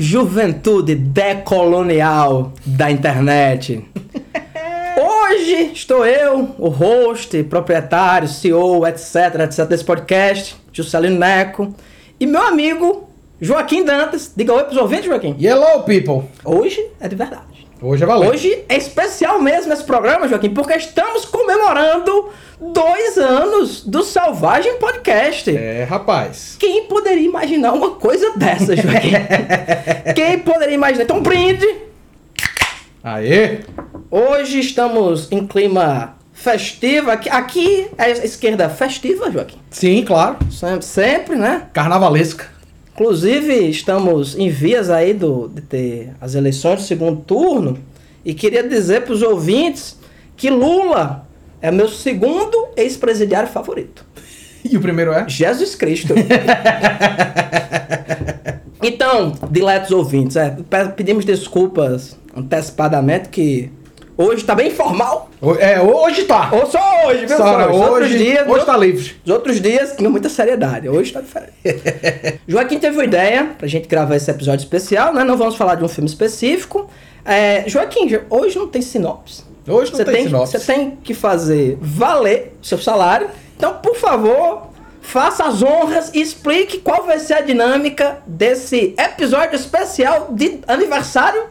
Juventude decolonial da internet. Hoje estou eu, o host, proprietário, CEO, etc, etc desse podcast, Juscelino Neco, e meu amigo Joaquim Dantas. Diga oi pros ouvintes, Joaquim. Hello, people! Hoje é de verdade. Hoje é valendo. Hoje é especial mesmo esse programa, Joaquim, porque estamos comemorando dois anos do Selvagem Podcast. É, rapaz. Quem poderia imaginar uma coisa dessa, Joaquim? Quem poderia imaginar? Então, brinde! Aê! Hoje estamos em clima festivo. Aqui, aqui é a esquerda festiva, Joaquim. Sim, claro. Sempre, sempre, né? Carnavalesca. Inclusive, estamos em vias aí do, de ter as eleições do segundo turno. E queria dizer para os ouvintes que Lula é meu segundo ex-presidiário favorito. E o primeiro é? Jesus Cristo. então, diletos ouvintes, é, pe- pedimos desculpas antecipadamente que hoje tá bem informal. O- É, hoje tá. Ou só hoje, viu? Só, Só, os outros hoje, dias, hoje tá livre. os outros dias tinham muita seriedade. Hoje tá diferente. Joaquim teve uma ideia pra gente gravar esse episódio especial, né? Não vamos falar de um filme específico. É, Joaquim, jo- hoje não tem sinopse. Hoje não tem, tem, sinopse. você tem que fazer valer seu salário. Então, por favor, faça as honras e explique qual vai ser a dinâmica desse episódio especial de aniversário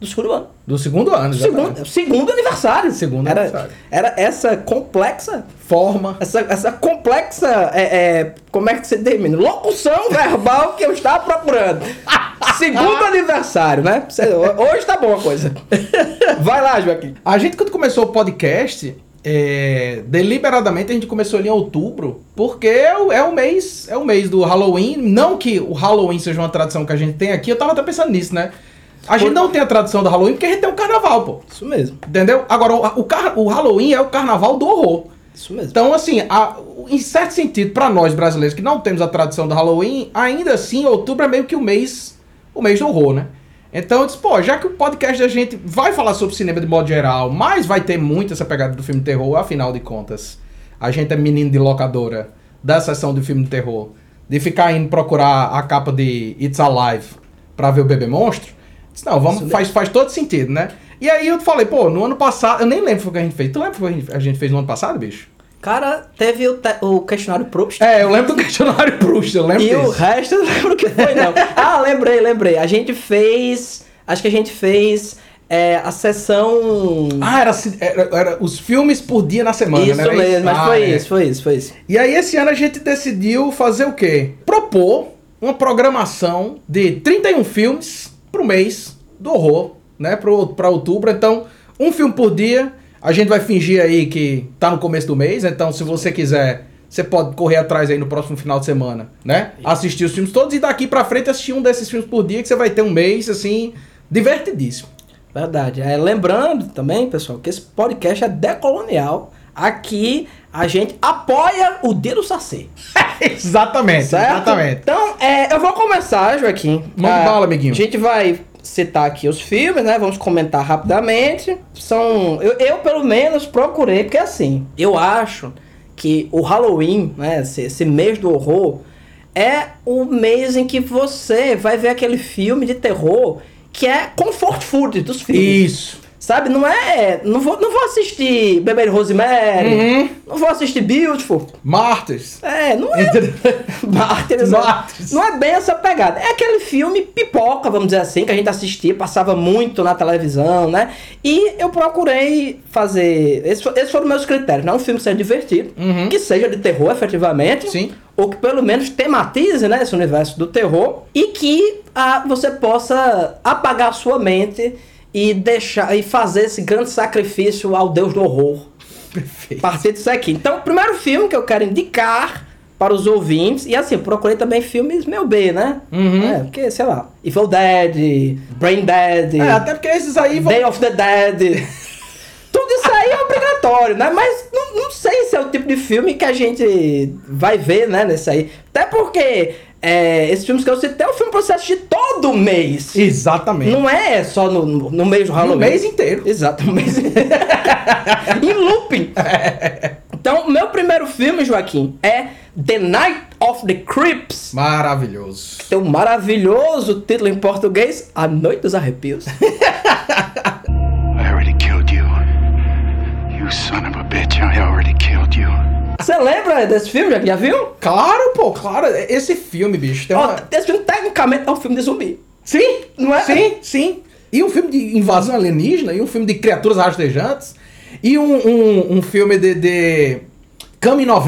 do segundo ano. Do segundo ano, exatamente. Segundo, segundo aniversário. Segundo era, aniversário. Era essa complexa. Forma. Essa, essa complexa. É, é, como é que você termina? Locução verbal que eu estava procurando. Segundo aniversário, né? Hoje tá boa a coisa. Vai lá, Joaquim. A gente, quando começou o podcast, é, deliberadamente a gente começou ali em outubro, porque é o, é o mês é o mês do Halloween. Não que o Halloween seja uma tradição que a gente tem aqui, eu tava até pensando nisso, né? A gente não tem a tradição do Halloween porque a gente tem o carnaval, pô. Isso mesmo. Entendeu? Agora, o, o, car- o Halloween é o carnaval do horror. Isso mesmo. Então, assim, a- em certo sentido, pra nós brasileiros que não temos a tradição do Halloween, ainda assim, outubro é meio que o mês, o mês do horror, né? Então eu disse, pô, já que o podcast da gente vai falar sobre cinema de modo geral, mas vai ter muito essa pegada do filme de terror, afinal de contas, a gente é menino de locadora da sessão de filme de terror, de ficar indo procurar a capa de It's Alive pra ver o bebê monstro, disse, não, Isso vamos, mesmo. faz, faz todo sentido, né? E aí eu falei, pô, no ano passado, eu nem lembro o que a gente fez. Tu lembra o que a gente fez no ano passado, bicho? Cara, teve o, te- o questionário Proust. É, eu lembro do questionário Proust, eu lembro E o resto eu não lembro o que foi, não. Ah, lembrei, lembrei. A gente fez. Acho que a gente fez é, a sessão. Ah, era, era, era os filmes por dia na semana, isso né? Era mesmo, mas Ah, foi é. isso, foi isso, foi isso. E aí esse ano a gente decidiu fazer o quê? Propor uma programação de 31 filmes pro mês do horror, né? Pro, pra outubro. Então, um filme por dia. A gente vai fingir aí que tá no começo do mês. Então, se você quiser, você pode correr atrás aí no próximo final de semana, né? Assistir os filmes todos e daqui pra frente assistir um desses filmes por dia que você vai ter um mês, assim, divertidíssimo. Verdade. É, lembrando também, pessoal, que esse podcast é decolonial. Aqui a gente apoia o dia do Saci. exatamente, Certo? exatamente. Então, é, eu vou começar, Joaquim. Manda Ah, bala, amiguinho. A gente vai citar aqui os filmes, né? Vamos comentar rapidamente. São. Eu, eu, pelo menos, procurei, porque assim, eu acho que o Halloween, né? Esse, esse mês do horror, é o mês em que você vai ver aquele filme de terror que é comfort food dos filmes. Isso. Sabe? Não é. Não vou, não vou assistir Bebê de Rosemary. Uhum. Não vou assistir Beautiful. Martyrs. É, não é. Mártires, né? Mártires. Não é bem essa pegada. É aquele filme pipoca, vamos dizer assim, que a gente assistia, passava muito na televisão, né? E eu procurei fazer. Esses foram meus critérios. Não é um filme que seja divertido, Uhum. que seja de terror, efetivamente. Sim. Ou que pelo menos tematize né, esse universo do terror. E que ah, você possa apagar a sua mente e deixar e fazer esse grande sacrifício ao Deus do horror Perfeito. partir disso aqui. Então, o primeiro filme que eu quero indicar para os ouvintes, e assim, procurei também filmes meu B, né? Uhum. É, porque, sei lá, Evil Dead, Brain Dead, É, até porque esses aí vão. Day of the Dead. Tudo isso aí é obrigatório, né? Mas não, não sei se é o tipo de filme que a gente vai ver, né, nesse aí. Até porque é, esses filmes que eu citei é um filme pra você assistir todo mês. Exatamente. Não é só no, no no mês do Halloween. No mês inteiro. Exato, no mês em looping. Então, meu primeiro filme, Joaquim, é The Night of the Crips. Maravilhoso. Tem um maravilhoso título em português, A Noite dos Arrepios. I already killed you. You son of a bitch, I already. Você lembra desse filme? Já, já viu? Claro, pô, claro. Esse filme, bicho, Ó, uma... esse filme tecnicamente é um filme de zumbi. Sim, Não é? Sim, sim. E um filme de invasão alienígena, e um filme de criaturas rastejantes, e um, um, um filme de, de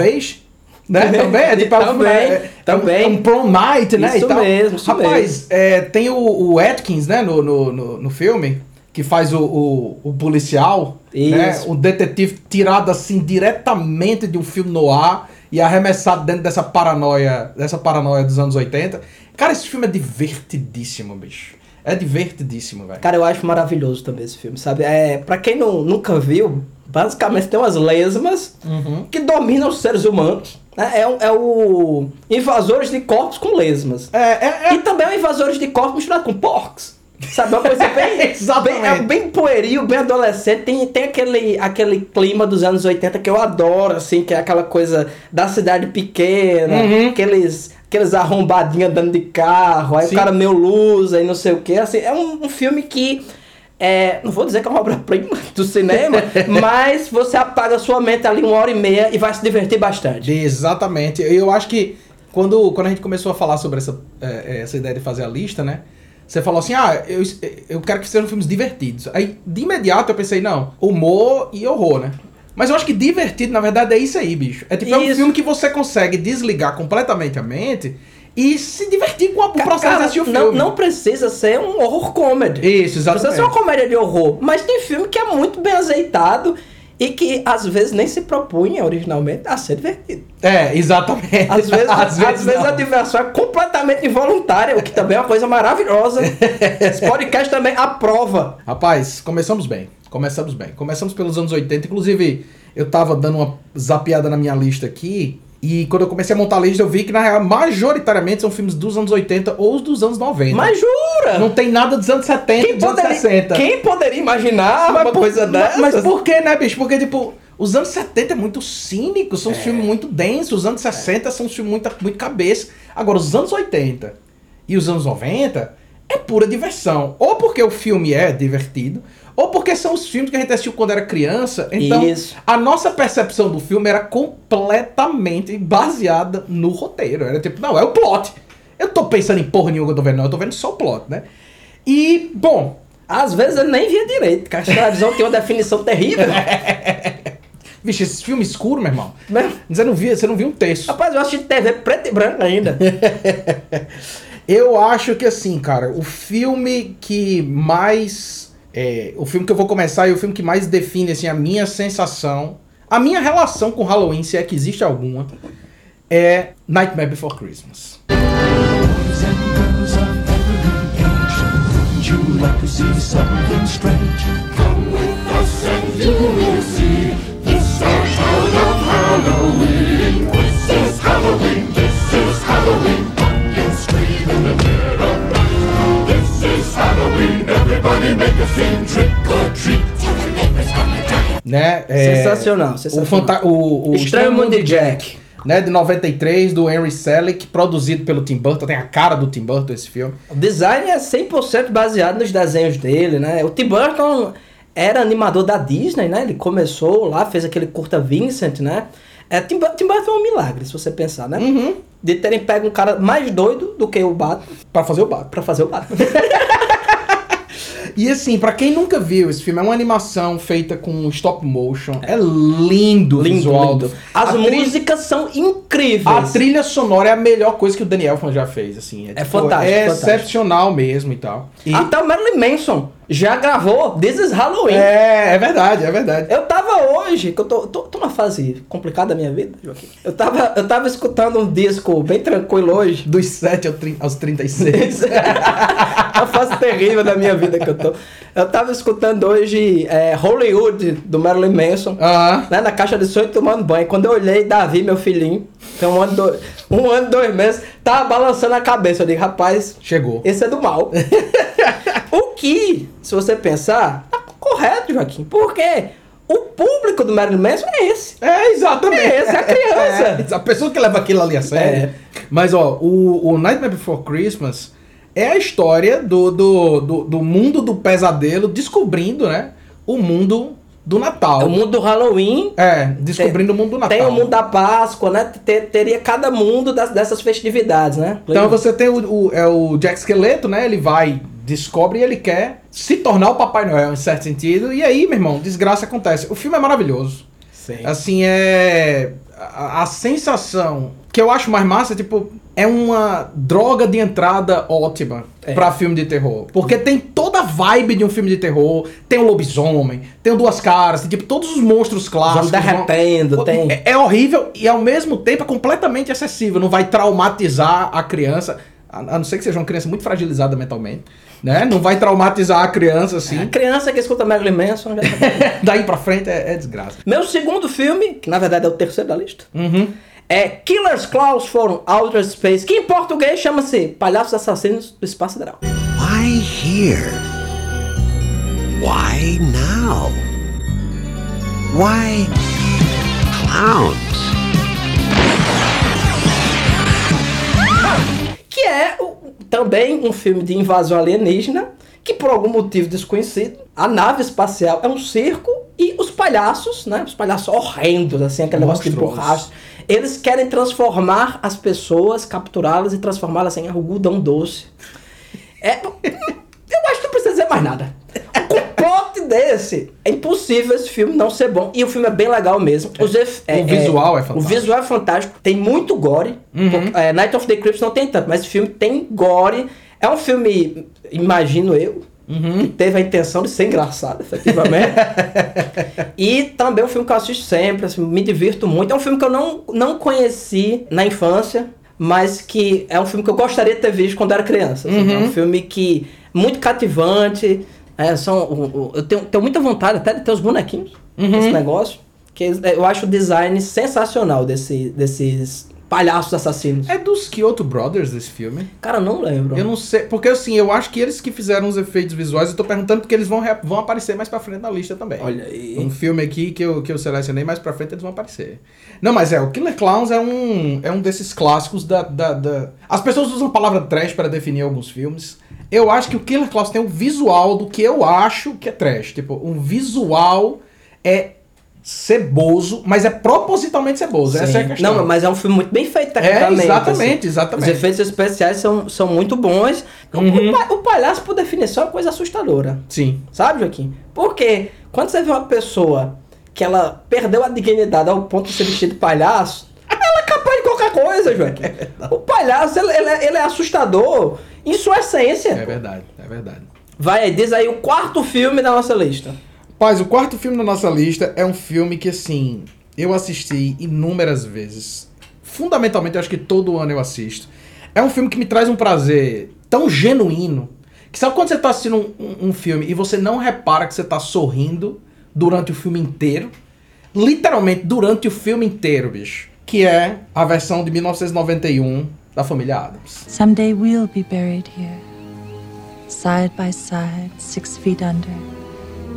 age, né? Também, é tipo, é Também, é- é também. É um prom night, né? Isso e mesmo, isso Rapaz, é, tem o, o Atkins, né, no, no, no, no filme, que faz o, o, o policial, né? O detetive tirado assim diretamente de um filme no ar e arremessado dentro dessa paranoia, dessa paranoia dos anos 80. Cara, esse filme é divertidíssimo, bicho. É divertidíssimo, velho. Cara, eu acho maravilhoso também esse filme, sabe? É, pra quem não, nunca viu, basicamente tem umas lesmas Uhum. que dominam os seres humanos. né? É, o- é o invasores de corpos com lesmas. É, é, é- E também é invasores de corpos misturado com porcos. Sabe? Uma coisa bem, Exatamente. bem, é bem pueril, bem adolescente. Tem, tem aquele, aquele clima dos anos 80 que eu adoro, assim, que é aquela coisa da cidade pequena, Uhum. aqueles, aqueles arrombadinhos andando de carro, aí Sim. o cara meio luz e não sei o que. Assim, é um, um filme que. É, não vou dizer que é uma obra-prima do cinema, mas você apaga sua mente ali uma hora e meia e vai se divertir bastante. Exatamente. Eu acho que quando, quando a gente começou a falar sobre essa, é, essa ideia de fazer a lista, né? Você falou assim, ah, eu, eu quero que sejam filmes divertidos. Aí, de imediato, eu pensei, não, humor e horror, né? Mas eu acho que divertido, na verdade, é isso aí, bicho. É tipo, é um Isso. filme que você consegue desligar completamente a mente e se divertir com o processo Cara, de assistir o filme. não, não precisa ser um horror comedy. Isso, Não precisa exatamente. ser uma comédia de horror, mas tem filme que é muito bem azeitado e que às vezes nem se propunha originalmente a ser divertido. É, exatamente. Às vezes, às vezes, não. a diversão é completamente involuntária, o que também é uma coisa maravilhosa. Esse podcast também aprova. Rapaz, começamos bem. Começamos bem. Começamos pelos anos 80. Inclusive, eu tava dando uma zapeada na minha lista aqui. E quando eu comecei a montar a lista, eu vi que, na real, majoritariamente são filmes dos anos 80 ou os dos anos 90. Mas jura? Não tem nada dos anos 70 quem, dos anos poderia, 60. quem poderia imaginar uma por- coisa mas- dessa? Mas por que, né, bicho? Porque, tipo, os anos 70 é muito cínico, são É. filmes muito densos. Os anos 60 são filmes muito, muito cabeça. Agora, os anos 80 e os anos 90 é pura diversão. Ou porque o filme é divertido, ou porque são os filmes que a gente assistiu quando era criança. Então, Isso. a nossa percepção do filme era completamente baseada no roteiro. Era tipo, não, é o plot. Eu tô pensando em porra nenhuma que eu tô vendo, não. Eu tô vendo só o plot, né? E, bom, Às vezes eu nem via direito, televisão tem uma definição terrível. Vixe, esse filme escuro, meu irmão. Né? Você não via, você não viu um texto. Rapaz, eu assisti TV preto e branco ainda. Eu acho que assim, cara, o filme que mais. É, o filme que eu vou começar e o filme que mais define assim, a minha sensação, a minha relação com Halloween, se é que existe alguma, é Nightmare Before Christmas. Halloween. This is Halloween. Scream in the dead Halloween. Everybody make a scene. Trick or treat. Tell the neighbors gonna die. Né? É, Sensacional, O, sensacional. fanta o, o Estranho Mundo de Jack. Né, de 93, do Henry Selick, produzido pelo Tim Burton. Tem a cara do Tim Burton esse filme. O design é 100% baseado nos desenhos dele, né? O Tim Burton era animador da Disney, né? Ele começou lá, fez aquele curta Vincent, né? É, Tim Burton é um milagre, se você pensar, né? Uhum. De terem pego um cara mais doido do que o Batman Pra fazer o Batman. pra fazer o Batman. E assim, pra quem nunca viu esse filme, é uma animação feita com stop motion. É lindo lindo, visual. lindo. do- As a músicas são incríveis. A trilha sonora é a melhor coisa que o Daniel Elfman já fez, assim. É fantástico, É fantástico. excepcional mesmo e tal. E- Até o Marilyn Manson já gravou This is Halloween. é, é verdade, é verdade. Eu tava hoje, que eu tô, tô, tô numa fase complicada da minha vida, Joaquim. Eu tava, eu tava escutando um disco bem tranquilo hoje. Dos 7 ao tri- aos 36. a fase terrível da minha vida que eu tô. Eu tava escutando hoje é, Hollywood, do Marilyn Manson. Aham. Né, na caixa de e tomando banho. Quando eu olhei, Davi, meu filhinho, tem um ano, dois, um ano e dois meses, tava balançando a cabeça. Eu digo, rapaz, Chegou. esse é do mal. o que, se você pensar, tá correto, Joaquim. Porque O público do Marilyn Manson é esse. É, exatamente. É esse, é a criança. É, a pessoa que leva aquilo ali a sério. É. Mas, ó, o, o Nightmare Before Christmas é a história do, do, do, do mundo do pesadelo descobrindo, né? O mundo do Natal. É o mundo do Halloween. É, descobrindo o mundo do Natal. Tem o mundo da Páscoa, né? Ter- teria cada mundo das- dessas festividades, né? Então você tem o, o- é o Jack Esqueleto, né? Ele vai, descobre e ele quer se tornar o Papai Noel, em certo sentido. E aí, meu irmão, desgraça acontece. O filme é maravilhoso. Sim. Assim, é. A, a sensação que eu acho mais massa, tipo, é uma droga de entrada ótima É. pra filme de terror. Porque tem toda a vibe de um filme de terror. Tem o lobisomem, tem o Duas Caras, tem tipo todos os monstros clássicos. Derretendo, Vão- tem. É, é horrível e ao mesmo tempo é completamente acessível. Não vai traumatizar a criança. A, não ser que seja uma criança muito fragilizada mentalmente. Né? Não vai traumatizar a criança assim. A criança que escuta Marilyn Manson já tá Daí pra frente é, é desgraça. Meu segundo filme, que na verdade é o terceiro da lista, Uhum. É Killer's Claws from Outer Space, que em português chama-se Palhaços Assassinos do Espaço Sideral. Why here? Why now? Why clowns? Que é também um filme de invasão alienígena, que por algum motivo desconhecido, a nave espacial é um circo e os palhaços, né? Os palhaços horrendos, assim, aquele negócio de borracha. Eles querem transformar as pessoas, capturá-las e transformá-las em algodão doce. É, eu acho que não precisa dizer mais nada. O plot desse, é impossível esse filme não ser bom. E o filme é bem legal mesmo. Os ef- O visual é O fantástico. visual é fantástico. Tem muito gore. Uhum. É, Night of the Creeps não tem tanto, mas esse filme tem gore. É um filme, imagino eu, Uhum. que teve a intenção de ser engraçado, efetivamente. e também é um filme que eu assisto sempre, assim, me divirto muito. É um filme que eu não, não conheci na infância, mas que é um filme que eu gostaria de ter visto quando era criança. assim. É Uhum. um filme que muito cativante. é, são, eu tenho, tenho muita vontade até de ter os bonequinhos Uhum. desse negócio. Que eu acho o design sensacional desse, desses palhaços assassinos. É dos Kyoto Brothers esse filme? Cara, não lembro. Eu não sei, porque assim, eu acho que eles que fizeram os efeitos visuais, eu tô perguntando porque eles vão, vão aparecer mais pra frente na lista também. Olha aí. Um filme aqui que eu, que eu selecionei mais pra frente, eles vão aparecer. Não, mas é, o Killer Clowns é um, é um desses clássicos da, da, da- As pessoas usam a palavra trash para definir alguns filmes. Eu acho que o Killer Clowns tem um visual do que eu acho que é trash. Tipo, um visual é ceboso, mas é propositalmente ceboso. Essa é a Sim. questão. Não, mas é um filme muito bem feito É, tecnicamente. exatamente, assim. exatamente. Os efeitos especiais são, são muito bons. O- Uhum. O, o palhaço, por definição, é uma coisa assustadora. Sim. Sabe, Joaquim? Porque quando você vê uma pessoa que ela perdeu a dignidade ao ponto de ser vestido de palhaço, ela é capaz de qualquer coisa, Joaquim. o palhaço, ele, ele é, ele é assustador em sua essência. É verdade, é verdade. Vai aí, diz aí o quarto filme da nossa lista. Paz, o quarto filme da nossa lista é um filme que, assim, eu assisti inúmeras vezes. Fundamentalmente, eu acho que todo ano eu assisto. É um filme que me traz um prazer tão genuíno. Que sabe quando você tá assistindo um, um- um filme e você não repara que você tá sorrindo durante o filme inteiro? Literalmente, durante o filme inteiro, bicho. Que é a versão de 1991 da família Adams. Someday we'll be buried here, side by side, six feet under,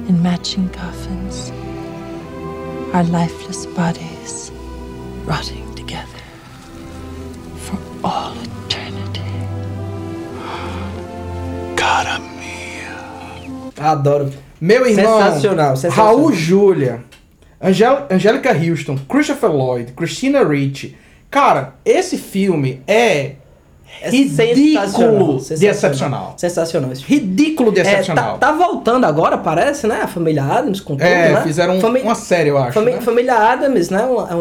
in matching coffins, our lifeless bodies rotting together for all eternity. Cara minha. Adoro. Meu irmão, Sensacional, sensacional. Raul Júlia, Angel Angélica Houston, Christopher Lloyd, Christina Ricci. Cara, esse filme é É ridículo sensacional, de excepcional. Sensacional esse filme. Ridículo de É, excepcional. tá, tá voltando agora, parece, né? A família Adams com tudo, É, né? fizeram um- Fami- uma série, eu acho. fami- né? Família Adams, né? Uma, é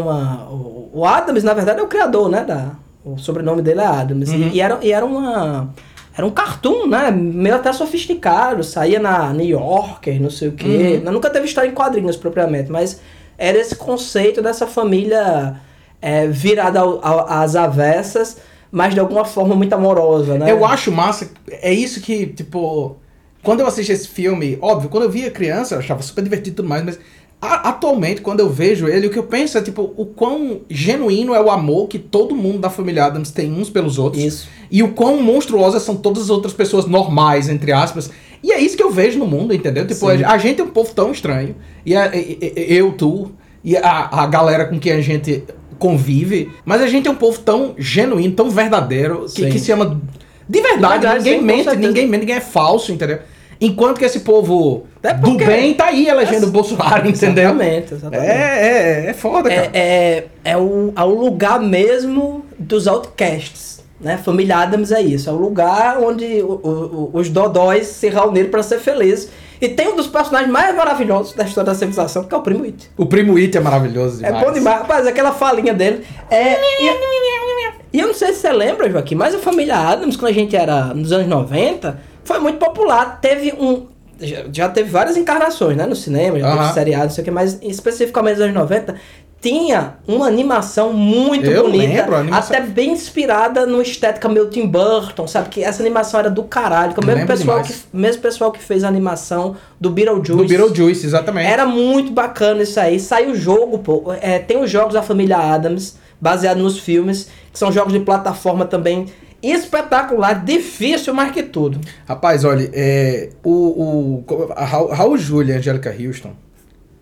o Adams, na verdade, é o criador, né? Da, o sobrenome dele é Adams. Uhum. E, e era, e era uma... Era um cartoon, né? Meio até sofisticado. Saía na New Yorker, não sei o quê. Uhum. Nunca teve história em quadrinhos, propriamente. Mas era esse conceito dessa família é, virada ao- ao- às avessas, mas de alguma forma muito amorosa, né? Eu acho massa. É isso que, tipo. Quando eu assisti esse filme, óbvio, quando eu via criança, eu achava super divertido e tudo mais, mas a- atualmente, quando eu vejo ele, o que eu penso é, tipo, o quão genuíno é o amor que todo mundo da família Adams tem uns pelos outros. Isso. E o quão monstruosas são todas as outras pessoas normais, entre aspas. E é isso que eu vejo no mundo, entendeu? Tipo, Sim. a, a gente é um povo tão estranho. E, a- e- e- eu, tu, e a, a galera com quem a gente convive. Mas a gente é um povo tão genuíno, tão verdadeiro, que, que se ama de verdade. Verdade, ninguém sim, mente, ninguém mente, ninguém é falso, entendeu? Enquanto que esse povo É do bem tá aí elegendo o Bolsonaro, entendeu? Exatamente, exatamente. É, é, é foda, cara. É, é, é, o, é o lugar mesmo dos outcasts. Né? Família Adams é isso. É o lugar onde o- o- os dodóis se reuniram para ser felizes. E tem um dos personagens mais maravilhosos da história da civilização, que é o Primo It. O Primo It é maravilhoso É demais. bom demais. Rapaz, aquela falinha dele. É, e, eu não sei se você lembra, Joaquim, mas a família Adams, quando a gente era nos anos 90, foi muito popular. Teve um. Já, já teve várias encarnações, né? No cinema, já Aham. teve seriado, não sei o que, mas especificamente nos anos 90, tinha uma animação muito Eu bonita. lembro, animação- Até bem inspirada no estética meio Tim Burton, sabe? Que essa animação era do caralho. Que o mesmo pessoal, que, mesmo pessoal que fez a animação do Beetlejuice. Do Beetlejuice, exatamente. Era muito bacana isso aí. Saiu o jogo, pô. É, tem os jogos da família Adams, baseado nos filmes, que são jogos de plataforma também. Espetacular, difícil mais que tudo. Rapaz, olha, é, o, o a Ra- Raul Júlia e a Angélica Houston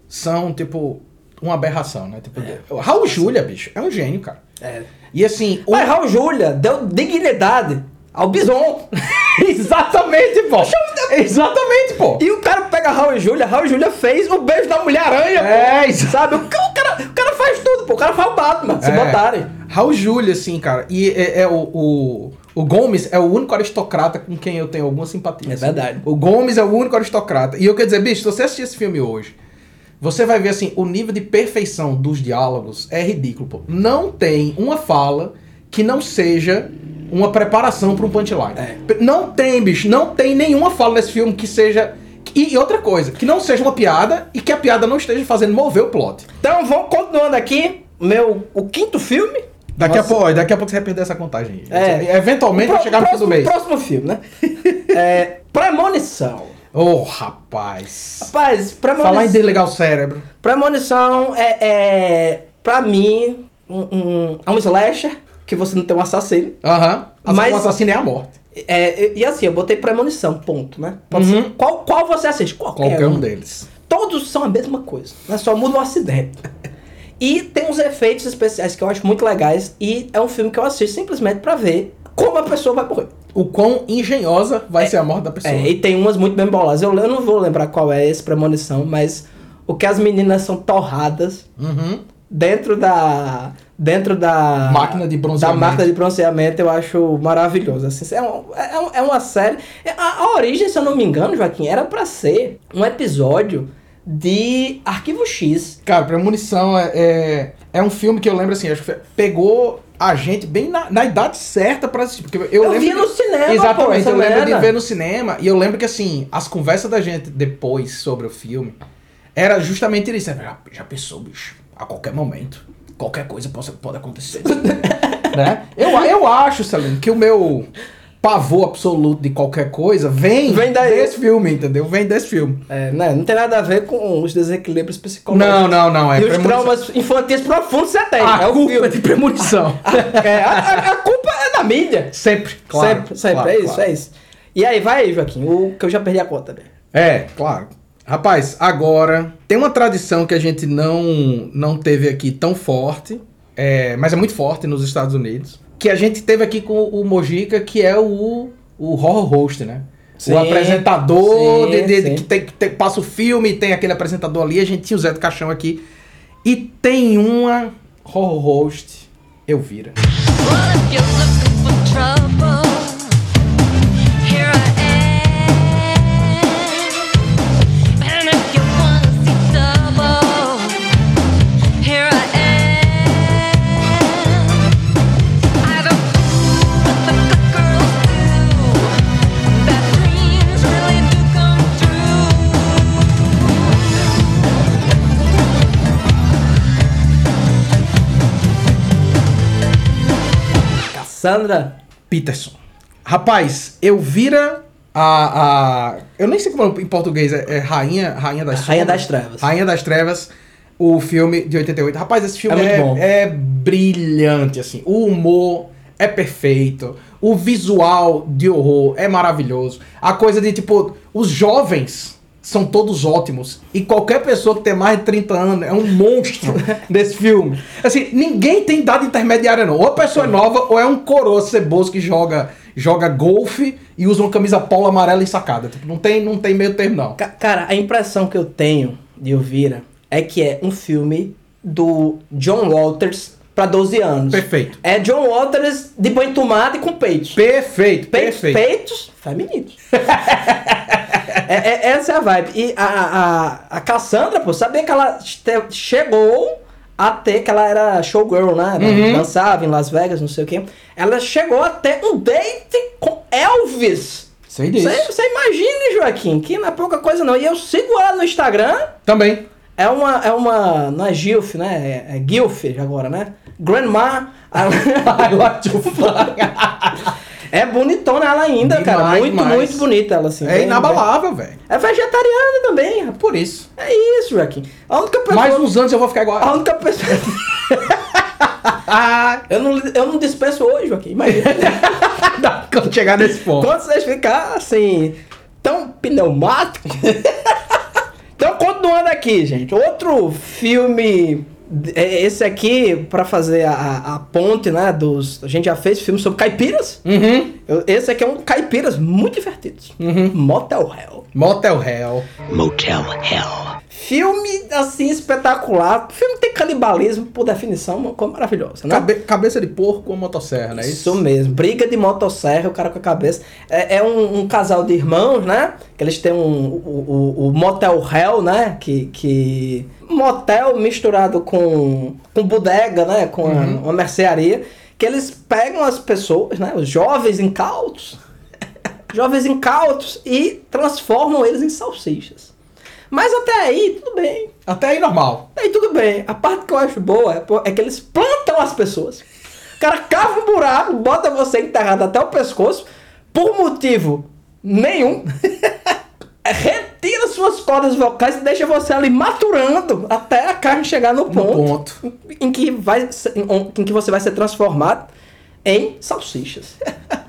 são, tipo, uma aberração, né? Tipo, o Raul Júlia, bicho, é um gênio, cara. É. E assim, o... Mas Raul Júlia deu dignidade ao Bison. Exatamente, pô! Exatamente, pô! E o cara pega Raul e Júlia, Raul e Júlia fez o beijo da Mulher-Aranha, É, pô. Sabe? O ca- o cara, o cara faz tudo, pô. O cara faz o Batman, se É. botarem. Raul Júlia, assim, cara, e é, é o, o, o Gomes é o único aristocrata com quem eu tenho alguma simpatia. É assim. verdade. O Gomes é o único aristocrata. E eu quero dizer, bicho, se você assistir esse filme hoje, você vai ver, assim, o nível de perfeição dos diálogos é ridículo, pô. Não tem uma fala que não seja uma preparação para um punchline. É. Não tem, bicho, não tem nenhuma fala nesse filme que seja... E, outra coisa, que não seja uma piada e que a piada não esteja fazendo mover o plot. Então vamos continuando aqui. Meu, o quinto filme. Daqui Nossa. a pouco, daqui a pouco você vai perder essa contagem. É. Eventualmente vai Pro- chegar no próximo, mês. próximo filme, né? é, Premonição. Oh, rapaz. Rapaz, premonição. Falar em desligar o cérebro. Premonição é, é pra mim, um, um, é um slasher, que você não tem um assassino. Aham. Mas Mas- o assassino é a morte. É, e, assim, eu botei premonição, ponto, né? Pode Uhum. ser- qual, qual você assiste? Qualquer, Qualquer um deles. Todos são a mesma coisa, né? Só muda o acidente. e tem uns efeitos especiais que eu acho muito legais. E é um filme que eu assisto simplesmente pra ver como a pessoa vai morrer. O quão engenhosa vai ser a morte da pessoa. É, e tem umas muito bem boladas. Eu, eu não vou lembrar qual é esse premonição, mas o que as meninas são torradas Uhum. dentro da dentro da Máquina de bronzeamento. da máquina de bronzeamento eu acho maravilhoso assim é, um- é, um- é uma série a, a origem se eu não me engano Joaquim era pra ser um episódio de Arquivo X Cara, Premonição é, é, é um filme que eu lembro assim, acho que pegou a gente bem na, na idade certa pra assistir. Porque eu, Eu lembro vi no que- cinema, pô, Exatamente, essa eu lembro de merda. ver no cinema. E eu lembro que assim, as conversas da gente depois sobre o filme era justamente isso. Já, já pensou, bicho? A qualquer momento. Qualquer coisa pode, pode acontecer. né? eu, eu acho, Celino, que o meu pavor absoluto de qualquer coisa vem, Vem daí. desse filme, entendeu? Vem desse filme. é, né, não tem nada a ver com os desequilíbrios psicológicos Não, não, não. É e os traumas infantis profundos você tem A é o culpa filme é de premonição. É, a, a- a culpa é da mídia Sempre, claro. sempre sempre claro, é isso claro. é isso e aí vai aí Joaquim o que eu já perdi a conta né? É, claro. Rapaz, agora tem uma tradição que a gente não, não teve aqui tão forte, é, mas é muito forte nos Estados Unidos, que a gente teve aqui com o Mojica, que é o, o horror host, né? Sim, o apresentador sim, de, de- sim. que, tem, que tem- passa o filme, tem aquele apresentador ali, a gente tinha o Zé do Caixão aqui. E tem uma horror host, Elvira. Well, Cassandra Peterson. Rapaz, Elvira, a, a. Eu nem sei como em português é, é Rainha, Rainha das Rainha Sombras. das Trevas. Rainha das Trevas, o filme de 88. Rapaz, esse filme É é, bom. é brilhante, assim. O humor é perfeito. O visual de horror é maravilhoso. A coisa de, tipo, os jovens são todos ótimos. E qualquer pessoa que tem mais de 30 anos é um monstro desse filme. Assim, ninguém tem idade intermediária, não. Ou a pessoa é nova, ou é um coroa ceboso que joga, joga golfe e usa uma camisa polo amarela ensacada. Tipo, não tem, não tem meio termo, não. Ca- Cara, a impressão que eu tenho de Elvira é que é um filme do John Walters pra 12 anos. Perfeito. É John Walters de banho tomado e com peitos. Perfeito, Peitos, perfeito. peitos femininos. É- é- essa é a vibe. E a, a, a Cassandra, pô, sabia que ela chegou a ter, que ela era showgirl, né? Ela Uhum. Dançava em Las Vegas, não sei o quê. Ela chegou a ter um date com Elvis. Sei disso. Você, você imagine, Joaquim, que não é pouca coisa não. E eu sigo ela no Instagram. Também. É uma, é uma, não é Gilf, né? É, é Gilf agora, né? Grandma. I like to fly. é bonitona ela ainda, cara. Demais, Muito, demais. muito bonita ela, assim. É bem- inabalável, velho. É vegetariana também, rapaz. Por isso. É isso, Joaquim. A única pessoa... Mais uns anos eu vou ficar igual. A única pessoa... Ah, eu, não, eu não dispenso hoje, Joaquim. Imagina. quando chegar nesse ponto. Quando vocês ficar assim, tão pneumático. então, continuando aqui, gente. Outro filme. É Esse aqui, pra fazer a, a- ponte, né? Dos. A gente já fez filme sobre caipiras. Uhum. Eu- Esse aqui é um caipiras muito divertidos. Motel Hell. Motel Hell. Motel Hell. Filme assim espetacular. Filme tem canibalismo, por definição, uma coisa maravilhosa, né? Cabe- cabeça de porco com motosserra, né? Isso mesmo, briga de motosserra, o cara com a cabeça. É, é um, um casal de irmãos, né? Que eles têm um, o, o, o Motel Hell, né? Que, que. Motel misturado com, com bodega, né? Com a- uma mercearia. Que eles pegam as pessoas, né? Os jovens incautos. jovens incautos e transformam eles em salsichas. Mas até aí, tudo bem. Até aí normal. Aí tudo bem. A parte que eu acho boa é, é que eles plantam as pessoas. O cara cava um buraco, bota você enterrado até o pescoço, por motivo nenhum. Retira suas cordas vocais e deixa você ali maturando até a carne chegar no No ponto, ponto. Em, que vai em que você vai ser transformado em salsichas.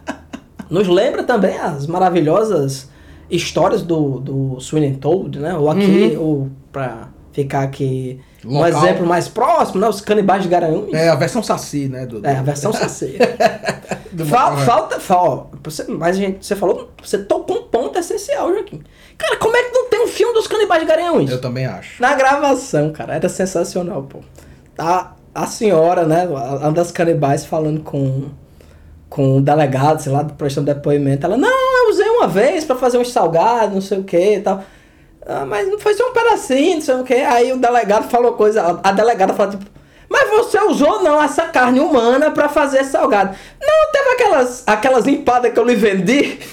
Nos lembra também as maravilhosas histórias do, do Sweeney Toad, né? Ou aqui, ou pra ficar aqui um Local. exemplo mais próximo, né? Os canibais de Garanhuns. É a versão saci, né? Do, do- É, a versão saci. Fal- falta, fal- você, mas gente, você falou, você tocou um ponto essencial, Joaquim. Cara, como é que não tem um filme dos canibais de Garanhuns? Eu também acho. Na gravação, cara, era sensacional, pô. A, a senhora, né, uma das canibais falando com, com o delegado, sei lá, prestando depoimento. Ela, não, uma vez pra fazer uns salgados, não sei o que e tal. Ah, mas não foi só um pedacinho, não sei o que. Aí o delegado falou coisa, a, delegada falou tipo, mas você usou não essa carne humana pra fazer salgado. Não, teve aquelas, aquelas empadas que eu lhe vendi.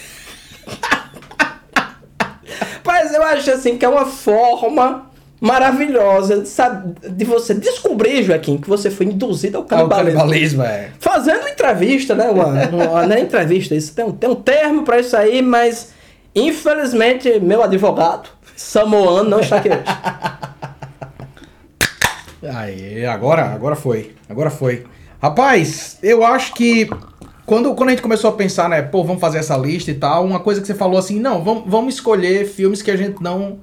Mas eu acho assim que é uma forma maravilhosa de, você descobrir, Joaquim, que você foi induzido ao Ah, o canibalismo. canibalismo, é. Fazendo entrevista, né? Uma, uma, não é entrevista, isso tem um, tem um termo pra isso aí, mas infelizmente meu advogado, Samoano, não está aqui hoje. Aí, agora, agora foi. Agora foi. Rapaz, eu acho que quando, quando a gente começou a pensar, né, pô, vamos fazer essa lista e tal, uma coisa que você falou assim, não, vamos, vamos escolher filmes que a gente não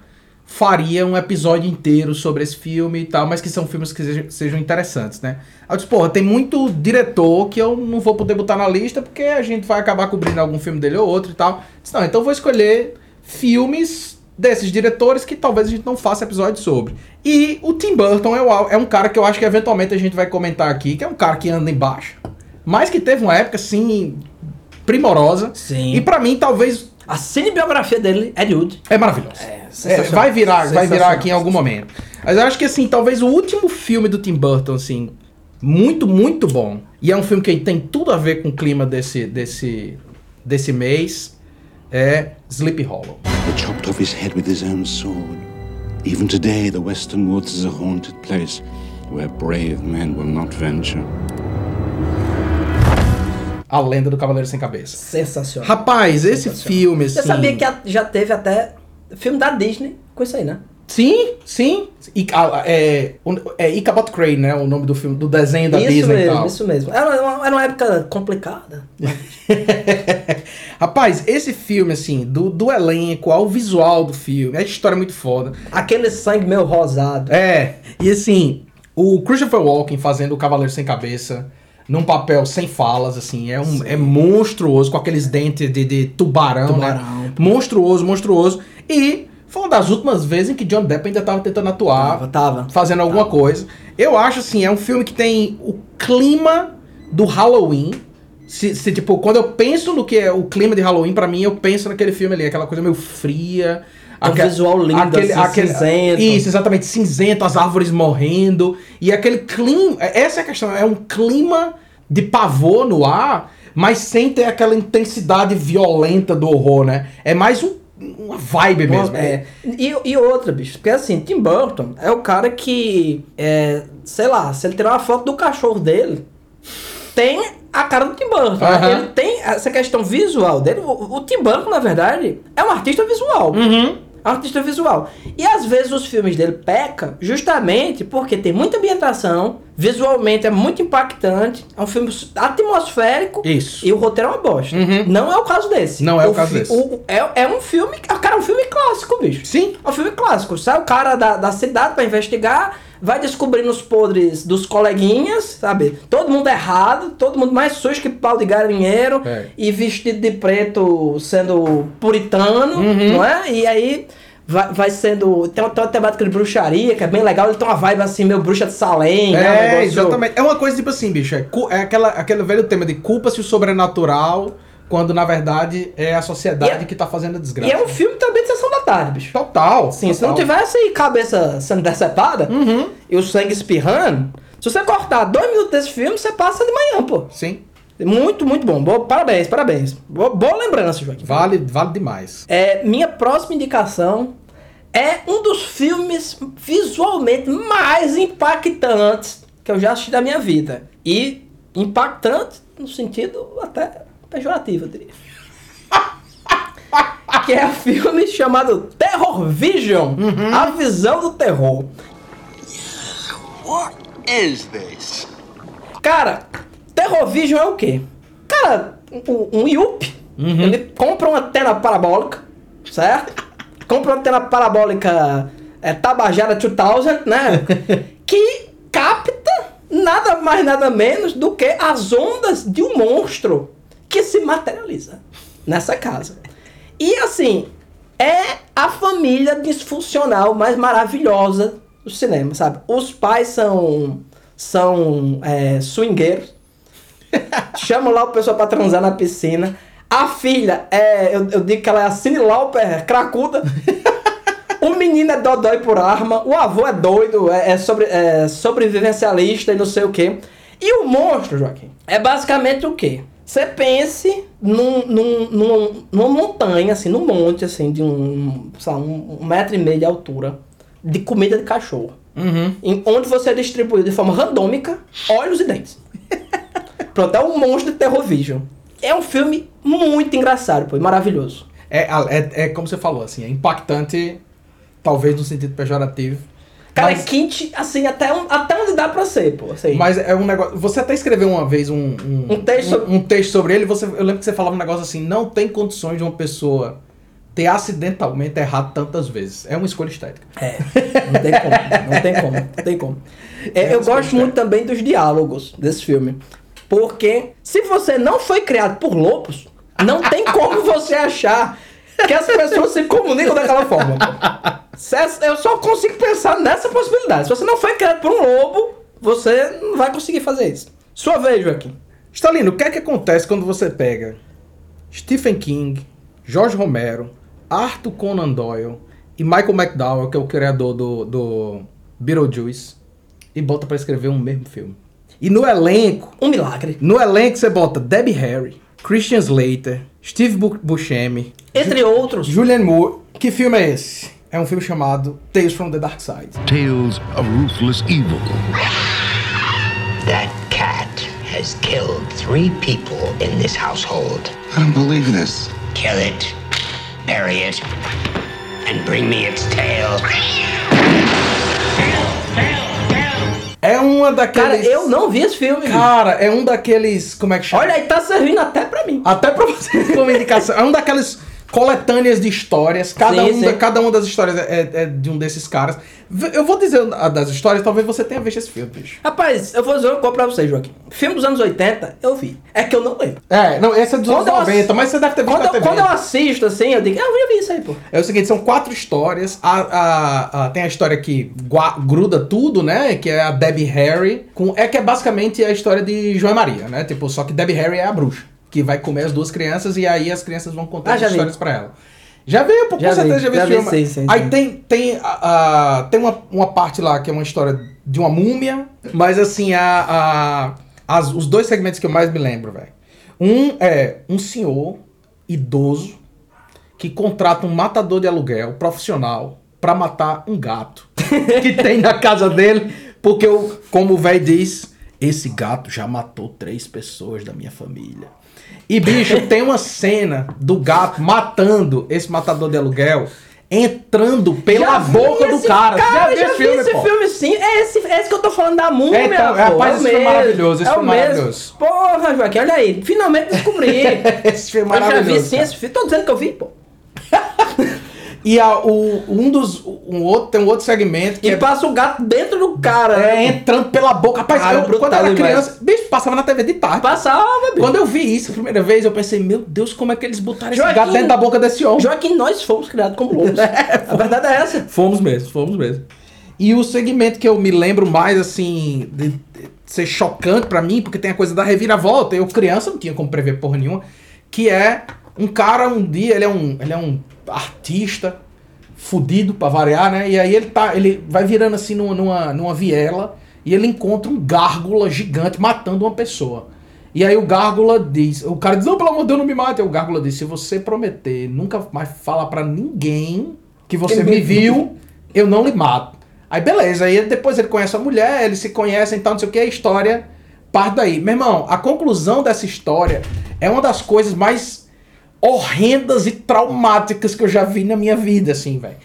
faria um episódio inteiro sobre esse filme e tal, mas que são filmes que sejam, sejam interessantes, né? Eu disse, porra, tem muito diretor que eu não vou poder botar na lista porque a gente vai acabar cobrindo algum filme dele ou outro e tal. Eu disse, não, então vou escolher filmes desses diretores que talvez a gente não faça episódio sobre. E o Tim Burton é, é um cara que eu acho que eventualmente a gente vai comentar aqui, que é um cara que anda embaixo, mas que teve uma época, assim, primorosa. Sim. E pra mim, talvez, A cinebiografia dele é é maravilhoso. É, É, vai virar, vai virar aqui em algum momento. Mas eu acho que assim, talvez o último filme do Tim Burton, assim, muito, muito bom. E é um filme que tem tudo a ver com o clima desse, desse, desse mês. É Sleepy Hollow. He chopped off his head with his own sword. Even today, the Western Woods is a haunted place where brave men will not venture. A Lenda do Cavaleiro Sem Cabeça. Sensacional. Rapaz, esse Sensacional. filme, assim... Você sabia que já teve até filme da Disney com isso aí, né? Sim, sim. I, ah, é, é Ichabod Crane, né? O nome do filme, do desenho da isso Disney e mesmo, tal. isso mesmo. Era uma, era uma época complicada. Rapaz, esse filme, assim, do, do elenco ao visual do filme, a história é muito foda. Aquele sangue meio rosado. É, e assim, o Christopher Walken fazendo o Cavaleiro Sem Cabeça, num papel sem falas, assim, é, um, é monstruoso, com aqueles dentes de, de tubarão, Tubarão. né? Monstruoso, monstruoso. E foi uma das últimas vezes em que John Depp ainda tava tentando atuar, Tava, tava. fazendo alguma coisa. Eu acho, assim, é um filme que tem o clima do Halloween. Se, se, tipo, quando eu penso no que é o clima de Halloween, pra mim, eu penso naquele filme ali, aquela coisa meio fria. Um visual lindo, assim, cinzento. Isso, exatamente, cinzento, as árvores morrendo. E aquele clima. Essa é a questão, é um clima de pavor no ar, mas sem ter aquela intensidade violenta do horror, né? É mais um- uma vibe mesmo. É. E, e outra, bicho, porque assim, Tim Burton é o cara que, é, sei lá, se ele tirar uma foto do cachorro dele, tem a cara do Tim Burton. né? Aham. Ele tem essa questão visual dele. O, o Tim Burton, na verdade, é um artista visual. Uhum. Artista visual. E às vezes os filmes dele pecam justamente porque tem muita ambientação, visualmente é muito impactante, é um filme atmosférico Isso. e o roteiro é uma bosta. Uhum. Não é o caso desse. Não é o caso desse. o- é, é um filme. Cara, é um filme clássico, bicho. Sim. É um filme clássico. Sai o cara da, da cidade pra investigar, vai descobrindo os podres dos coleguinhas, sabe? Todo mundo errado, todo mundo mais sujo que pau de galinheiro É. e vestido de preto sendo puritano, Uhum. não é? E aí. Vai, vai sendo. Tem uma, tem uma temática de bruxaria, que é bem legal. Ele tem uma vibe assim, meio bruxa de Salem. né? É, negócio- exatamente. É uma coisa tipo assim, bicho. É, é aquela, aquele velho tema de culpa-se o sobrenatural, quando na verdade é a sociedade E é- que tá fazendo a E desgraça. é um filme também de sessão tarde, bicho. Total. Sim, se não total. tivesse cabeça sendo decepada Uhum. e o sangue espirrando, se você cortar dois minutos desse filme, você passa de manhã, pô. Sim. Muito, muito bom. Boa- parabéns, parabéns. Boa, boa lembrança, Joaquim. Vale, vale demais. É, minha próxima indicação é um dos filmes visualmente mais impactantes que eu já assisti da minha vida. E impactante no sentido até pejorativo, eu diria. que é um filme chamado Terror Vision, a visão do terror. What is this? Cara, Terror Vision é o quê? Cara, um, um IUP, ele compra uma antena parabólica, certo? compra uma antena parabólica é, Tabajara 2000, né? que capta nada mais nada menos do que as ondas de um monstro que se materializa nessa casa. E assim, é a família disfuncional mais maravilhosa do cinema, sabe? Os pais são são é, swingueiros. Chamam lá o pessoal pra transar na piscina. A filha é, eu, eu digo que ela é a Cindy Lauper cracuda. O menino é dodói por arma, o avô é doido, é, é sobre, é sobrevivencialista e não sei o que. E o monstro, Joaquim, é basicamente o quê? Você pense num, num, num- numa montanha, assim, num monte, assim, de um, lá, um, metro e meio de altura, de comida de cachorro. Em, onde você é distribuído de forma randômica olhos e dentes. Pronto, é um monstro de Terror Vision. É um filme muito engraçado, pô, e maravilhoso. É, é, é como você falou, assim, é impactante, talvez no sentido pejorativo. Cara, mas, é quente, assim, até, um- até onde dá pra ser, pô. Assim. mas é um negócio. Você até escreveu uma vez um, um, Um texto sobre- um, um texto sobre ele. Você, eu lembro que você falava um negócio assim: não tem condições de uma pessoa ter acidentalmente errado tantas vezes. É uma escolha estética. É, não tem como, não tem como, não tem como. É, eu gosto muito também dos diálogos desse filme. Porque se você não foi criado por lobos, não tem como você achar que as pessoas se comunicam daquela forma. Se- Eu só consigo pensar nessa possibilidade. Se você não foi criado por um lobo, você não vai conseguir fazer isso. Sua vez, Joaquim. Stalino, o que é que acontece quando você pega Stephen King, Jorge Romero, Arthur Conan Doyle e Michael McDowell, que é o criador do, do Beetlejuice, e bota pra escrever um mesmo filme? E no elenco, Um milagre. no elenco você bota Debbie Harry, Christian Slater, Steve Bu- Buscemi, Entre outros. Julianne Moore. Que filme é esse? É um filme chamado Tales from the Dark Side. Tales of ruthless evil. That cat has killed three people in this household. I don't believe this. Kill it, bury it, and bring me its tail. É uma daqueles. Cara, eu não vi esse filme. Cara, é um daqueles. Como é que chama? Olha aí, tá servindo até pra mim. Até pra você como indicação. É um daquelas coletâneas de histórias. Cada, Sim, um sim. da- cada uma das histórias é, é de um desses caras. Eu vou dizer a das histórias, talvez você tenha visto esse filme, bicho. Rapaz, eu vou dizer uma coisa pra você, Joaquim. Filme dos anos 80, eu vi. É que eu não lembro. É, não, esse é dos anos Quando ass- 90, mas você deve ter visto Quando na eu, TV. quando eu assisto assim, eu digo, ah, eu já vi isso aí, pô. É o seguinte, são quatro histórias. A, a- a- tem a história que gruda tudo, né? Que é a Debbie Harry. Com, é que é basicamente a história de João e Maria, né? Tipo, só que Debbie Harry é a bruxa. Que vai comer as duas crianças e aí as crianças vão contar Ah, histórias pra ela. Já pô, com Já vi, certeza já viu já filme. sim, sim, aí sim. tem, tem, a- tem uma, uma parte lá que é uma história de uma múmia. Mas assim, a, a- as- os dois segmentos que eu mais me lembro, velho. Um é um senhor idoso que contrata um matador de aluguel profissional pra matar um gato que tem na casa dele, porque o, como o velho diz, esse gato já matou três pessoas da minha família. E bicho, tem uma cena do gato matando esse matador de aluguel, entrando pela Já boca do esse- cara. Cara, viu já vi esse pô? filme sim. É esse, é esse que eu tô falando da múmia, É, então, pô. rapaz, o esse filme é mesmo, maravilhoso, esse é filme é mesmo. maravilhoso. Porra, Joaquim, olha aí. Finalmente descobri. Esse filme é eu já vi maravilhoso, sim cara. esse filme. Tô dizendo que eu vi, pô. E a- o, um dos. Um outro, tem um outro segmento que E é, passa o gato dentro do cara. é né? entrando pela boca. Rapaz, Cara, eu, brutal quando eu era criança, bicho, passava na TV de tarde. Passava, bicho. Quando eu vi isso a primeira vez, eu pensei, meu Deus, como é que eles botaram esse Joaquim- gato dentro da boca desse homem? Joaquim, nós fomos criados como lobos. a verdade é essa. Fomos mesmo, fomos mesmo. E o segmento que eu me lembro mais, assim, de, de ser chocante pra mim, porque tem a coisa da reviravolta, eu criança não tinha como prever porra nenhuma, que é um cara, um dia, ele é um, ele é um artista, fudido pra variar, né? E aí ele tá, ele vai virando assim numa, numa, numa viela e ele encontra um gárgula gigante matando uma pessoa. E aí o gárgula diz, o cara diz, não, pelo amor de Deus, não me mate. Aí o gárgula diz, se você prometer nunca mais falar pra ninguém que você me viu, eu não lhe mato. Aí beleza, aí depois ele conhece a mulher, eles se conhecem e tal, não sei o que, a história parte daí. Meu irmão, a conclusão dessa história é uma das coisas mais horrendas e traumáticas que eu já vi na minha vida, assim, velho.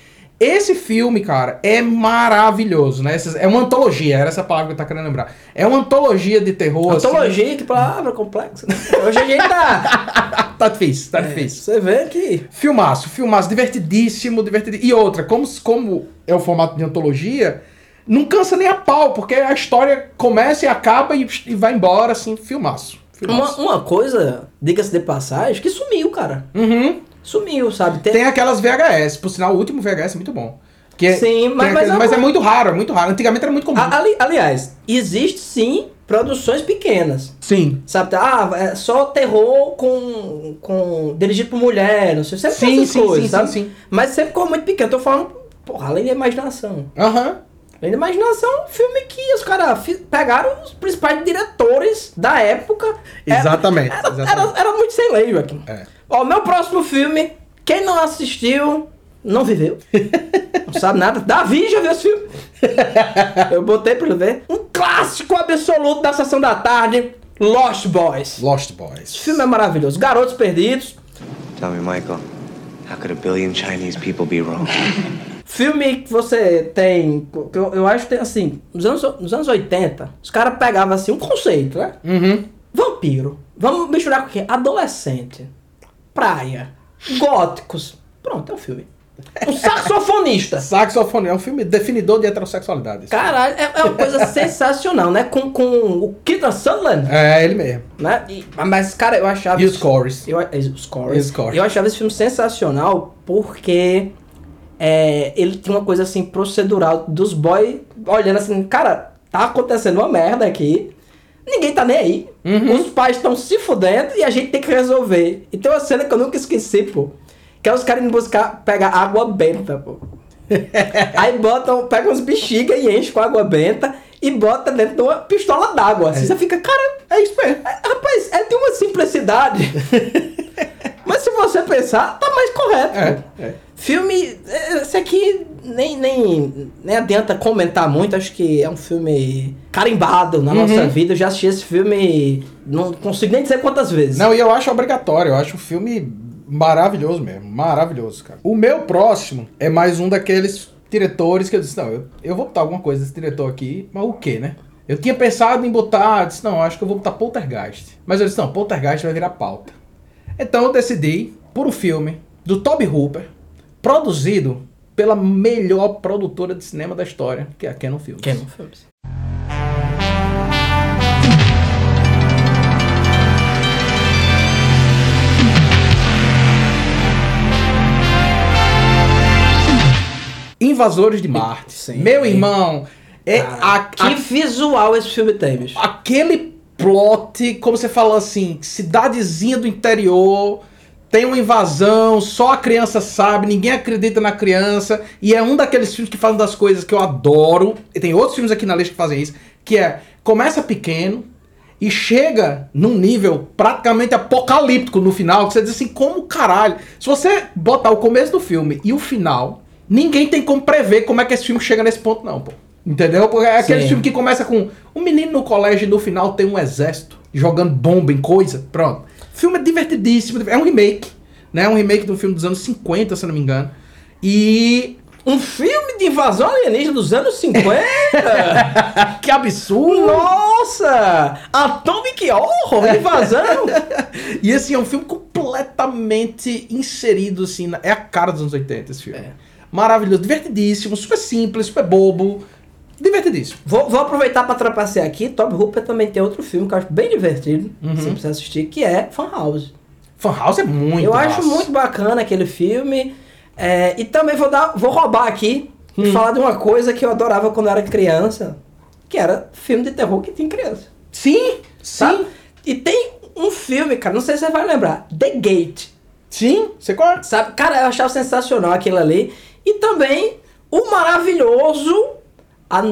Esse filme, cara, é maravilhoso, né? É uma antologia, era essa palavra que eu tava querendo lembrar. É uma antologia de terror. assim. Antologia, que palavra complexa. né? Hoje a gente tá. tá difícil, tá difícil. Você vê que. Filmaço, filmaço, divertidíssimo, divertidíssimo. E outra, como, como é o formato de antologia, não cansa nem a pau, porque a história começa e acaba e, e vai embora, assim, filmaço. Uma, uma coisa, diga-se de passagem, que sumiu, cara. Uhum. Sumiu, sabe? Tem- Tem aquelas VHS, por sinal, o último VHS é muito bom. Que é- Sim, mas- mas aquele- é mas é muito raro, é muito raro. Antigamente era muito comum. Ali- aliás, existe sim produções pequenas. Sim. Sabe? Ah, é só terror com, com. dirigido por mulher, não sei. Sempre Sim, essas sim, coisas, sim, sabe? sim, sim. Mas sempre ficou muito pequeno. Eu tô falando, porra, além da imaginação. Aham. Além da imaginação, é um filme que os caras pegaram os principais diretores da época. Era- Exatamente, Era, exatamente. era, era muito sem lei, Joaquim. É. Ó, meu próximo filme, quem não assistiu, não viveu. não sabe nada. Davi já viu esse filme. Eu botei pra ele ver. Um clássico absoluto da sessão da tarde, Lost Boys. Lost Boys. Esse filme é maravilhoso. Garotos Perdidos. Tell me, Michael, how could a billion Chinese people be wrong? Filme que você tem. que Eu, eu acho que tem assim. Nos anos, nos anos 80, os caras pegavam assim um conceito, né? Uhum. Vampiro. Vamos misturar com o quê? Adolescente. Praia. Góticos. Pronto, é um filme. Um saxofonista. Saxofone é um filme definidor de heterossexualidade. Caralho, é, é uma coisa sensacional, né? Com, com o Keith Sutherland, É, ele mesmo. né? E- mas, cara, eu achava... E os cores. Eu, é, os scores. Eu achava esse filme sensacional porque é, ele tinha uma coisa assim procedural dos boys olhando assim, cara, tá acontecendo uma merda aqui. Ninguém tá nem aí. Uhum. Os pais estão se fudendo e a gente tem que resolver. E tem uma cena que eu nunca esqueci, pô. Que é os caras indo buscar, pegar água benta, pô. Aí botam, pegam uns bexiga e enchem com água benta e bota dentro de uma pistola d'água. Assim, você fica, cara, É isso mesmo. é, Rapaz, é de uma simplicidade. Mas se você pensar, tá mais correto. É, pô. é. Filme. Esse aqui nem, nem, nem adianta comentar muito. Acho que é um filme carimbado na Uhum. nossa vida. Eu já assisti esse filme. Não consigo nem dizer quantas vezes. Não, e eu acho obrigatório. Eu acho o filme Maravilhoso mesmo, maravilhoso, cara. O meu próximo é mais um daqueles diretores que eu disse, não, eu, eu vou botar alguma coisa desse diretor aqui, mas o quê, né? Eu tinha pensado em botar, disse, não, acho que eu vou botar Poltergeist. Mas eu disse, não, Poltergeist vai virar pauta. Então eu decidi por um filme do Toby Hooper, produzido pela melhor produtora de cinema da história, que é a Canon Films. Canon Films. Invasores de Marte. Sim. Meu irmão, é a, Que a- visual esse filme tem, bicho. aquele plot, como você falou assim, cidadezinha do interior, tem uma invasão, só a criança sabe, ninguém acredita na criança, e é um daqueles filmes que fazem das coisas que eu adoro, e tem outros filmes aqui na lista que fazem isso, que é, começa pequeno, e chega num nível praticamente apocalíptico no final, que você diz assim, como caralho? Se você botar o começo do filme e o final, ninguém tem como prever como é que esse filme chega nesse ponto não, pô. Entendeu? Porque é aquele Sim. filme que começa com um menino no colégio e no final tem um exército jogando bomba em coisa. Pronto. Filme é divertidíssimo. É um remake, né? Um remake de um filme dos anos 50, se não me engano. E. Um filme de invasão alienígena dos anos 50? que absurdo! Nossa! Atomic Horror, invasão! E assim, é um filme completamente inserido, assim. na- É a cara dos anos 80 esse filme. É. Maravilhoso, divertidíssimo, super simples, super bobo. Divertidíssimo. Vou, vou aproveitar pra trapacear aqui. Toby Hooper também tem outro filme que eu acho bem divertido, você precisa assistir, que é Fan House. Fan House é muito eu massa. acho muito bacana aquele filme. É, e também vou dar, vou roubar aqui e falar de uma coisa que eu adorava quando eu era criança, que era filme de terror que tinha criança. Sim, Sabe? sim, E tem um filme, cara, não sei se você vai lembrar, The Gate. sim. Você conhece? Sabe? Cara, eu achava sensacional aquilo ali. E também o maravilhoso A,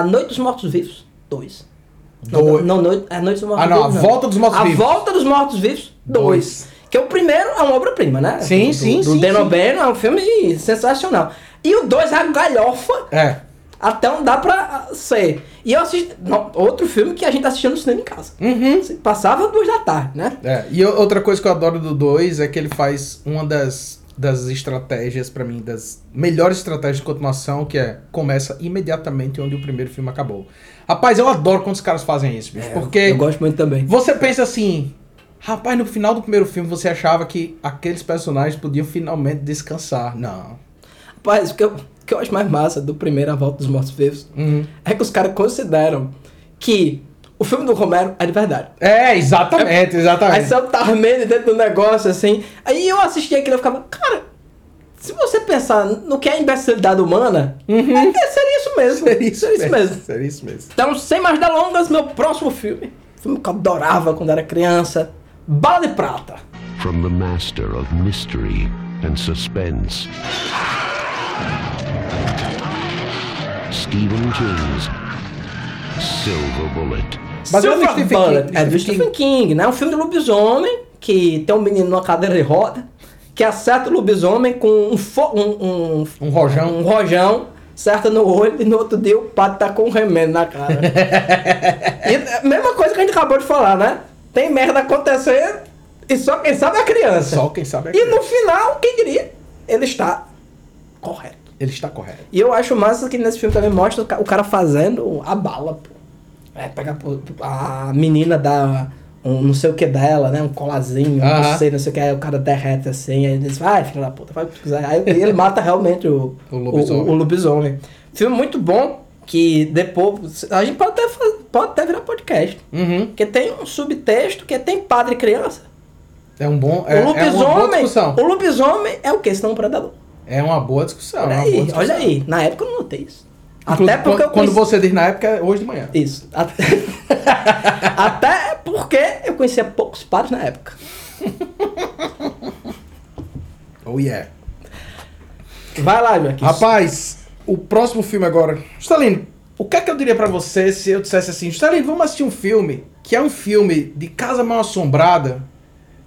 a Noite dos Mortos-Vivos 2. Não, Dois. não, Noite- a Noite dos Ah, Mortos-Vivos. não, A Volta dos Mortos-Vivos. A Volta dos Mortos-Vivos 2. Dois. Que é o primeiro, é uma obra-prima, né? Sim, do, sim, do sim, Dan. O'Bannon, é um filme sensacional. E o 2 é a galhofa É. até onde dá pra ser. E eu assisti. não, outro filme que a gente assistia no cinema em casa. Uhum. Passava duas da tarde, né? É, e outra coisa que eu adoro do 2 é que ele faz uma das, das estratégias, pra mim, das melhores estratégias de continuação, que é começa imediatamente onde o primeiro filme acabou. Rapaz, eu adoro quando os caras fazem isso, bicho, porque É, Eu gosto muito também. você pensa assim, rapaz, no final do primeiro filme você achava que aqueles personagens podiam finalmente descansar. Não. Rapaz, o que eu, o que eu acho mais massa do primeiro A Volta dos Mortos-Vivos Uhum. é que os caras consideram que o filme do Romero é de verdade. É, exatamente, Aí exatamente. você tá armando dentro do negócio, assim. Aí eu assisti aquilo e ficava, cara, se você pensar no que é a imbecilidade humana, é, seria isso mesmo. Seria isso, Seria isso mesmo. Seria isso mesmo. Então, sem mais delongas, meu próximo filme. Filme que eu adorava quando era criança. Bala de Prata. From the master of mystery and suspense, Stephen King's Silver Bullet. Mas é do Silver Stephen Bullet. King, É do Stephen King, né? Um filme de lobisomem que tem um menino numa cadeira de roda que acerta o lobisomem com um, um, um, Um rojão. um rojão, acerta no olho e no outro dia o pato tá com um remendo na cara. e, é a mesma coisa que a gente acabou de falar, né? Tem merda acontecendo e só quem sabe é a criança. Só quem sabe é E que no final, quem diria? Ele está correto. ele está correto. E eu acho massa que nesse filme também mostra o cara fazendo a bala, pô. É, pegar pô, a menina dá um não sei o que dela, né? Um colazinho, não sei, não sei o que, aí o cara derrete assim, aí ele diz, vai, filho da puta, vai o que quiser. Aí ele mata realmente o, O lobisomem. o- o lobisomem. Filme muito bom, que depois. A gente pode até, fa- pode até virar podcast. Uhum. Porque tem um subtexto que tem padre e criança. É um bom. É, o é lobisomem. discussão. o lobisomem é o que? Senão um predador. É uma boa discussão. Olha é uma boa aí, discussão. olha aí. Na época eu não notei isso. Até porque eu quando, quando conheci- você diz na época, é hoje de manhã. Isso. Até... Até porque eu conhecia poucos padres na época. Oh yeah. Vai lá, Joaquim. Rapaz, o próximo filme agora. Stalin, o que é que eu diria pra você se eu dissesse assim, Stalin, vamos assistir um filme que é um filme de casa mal assombrada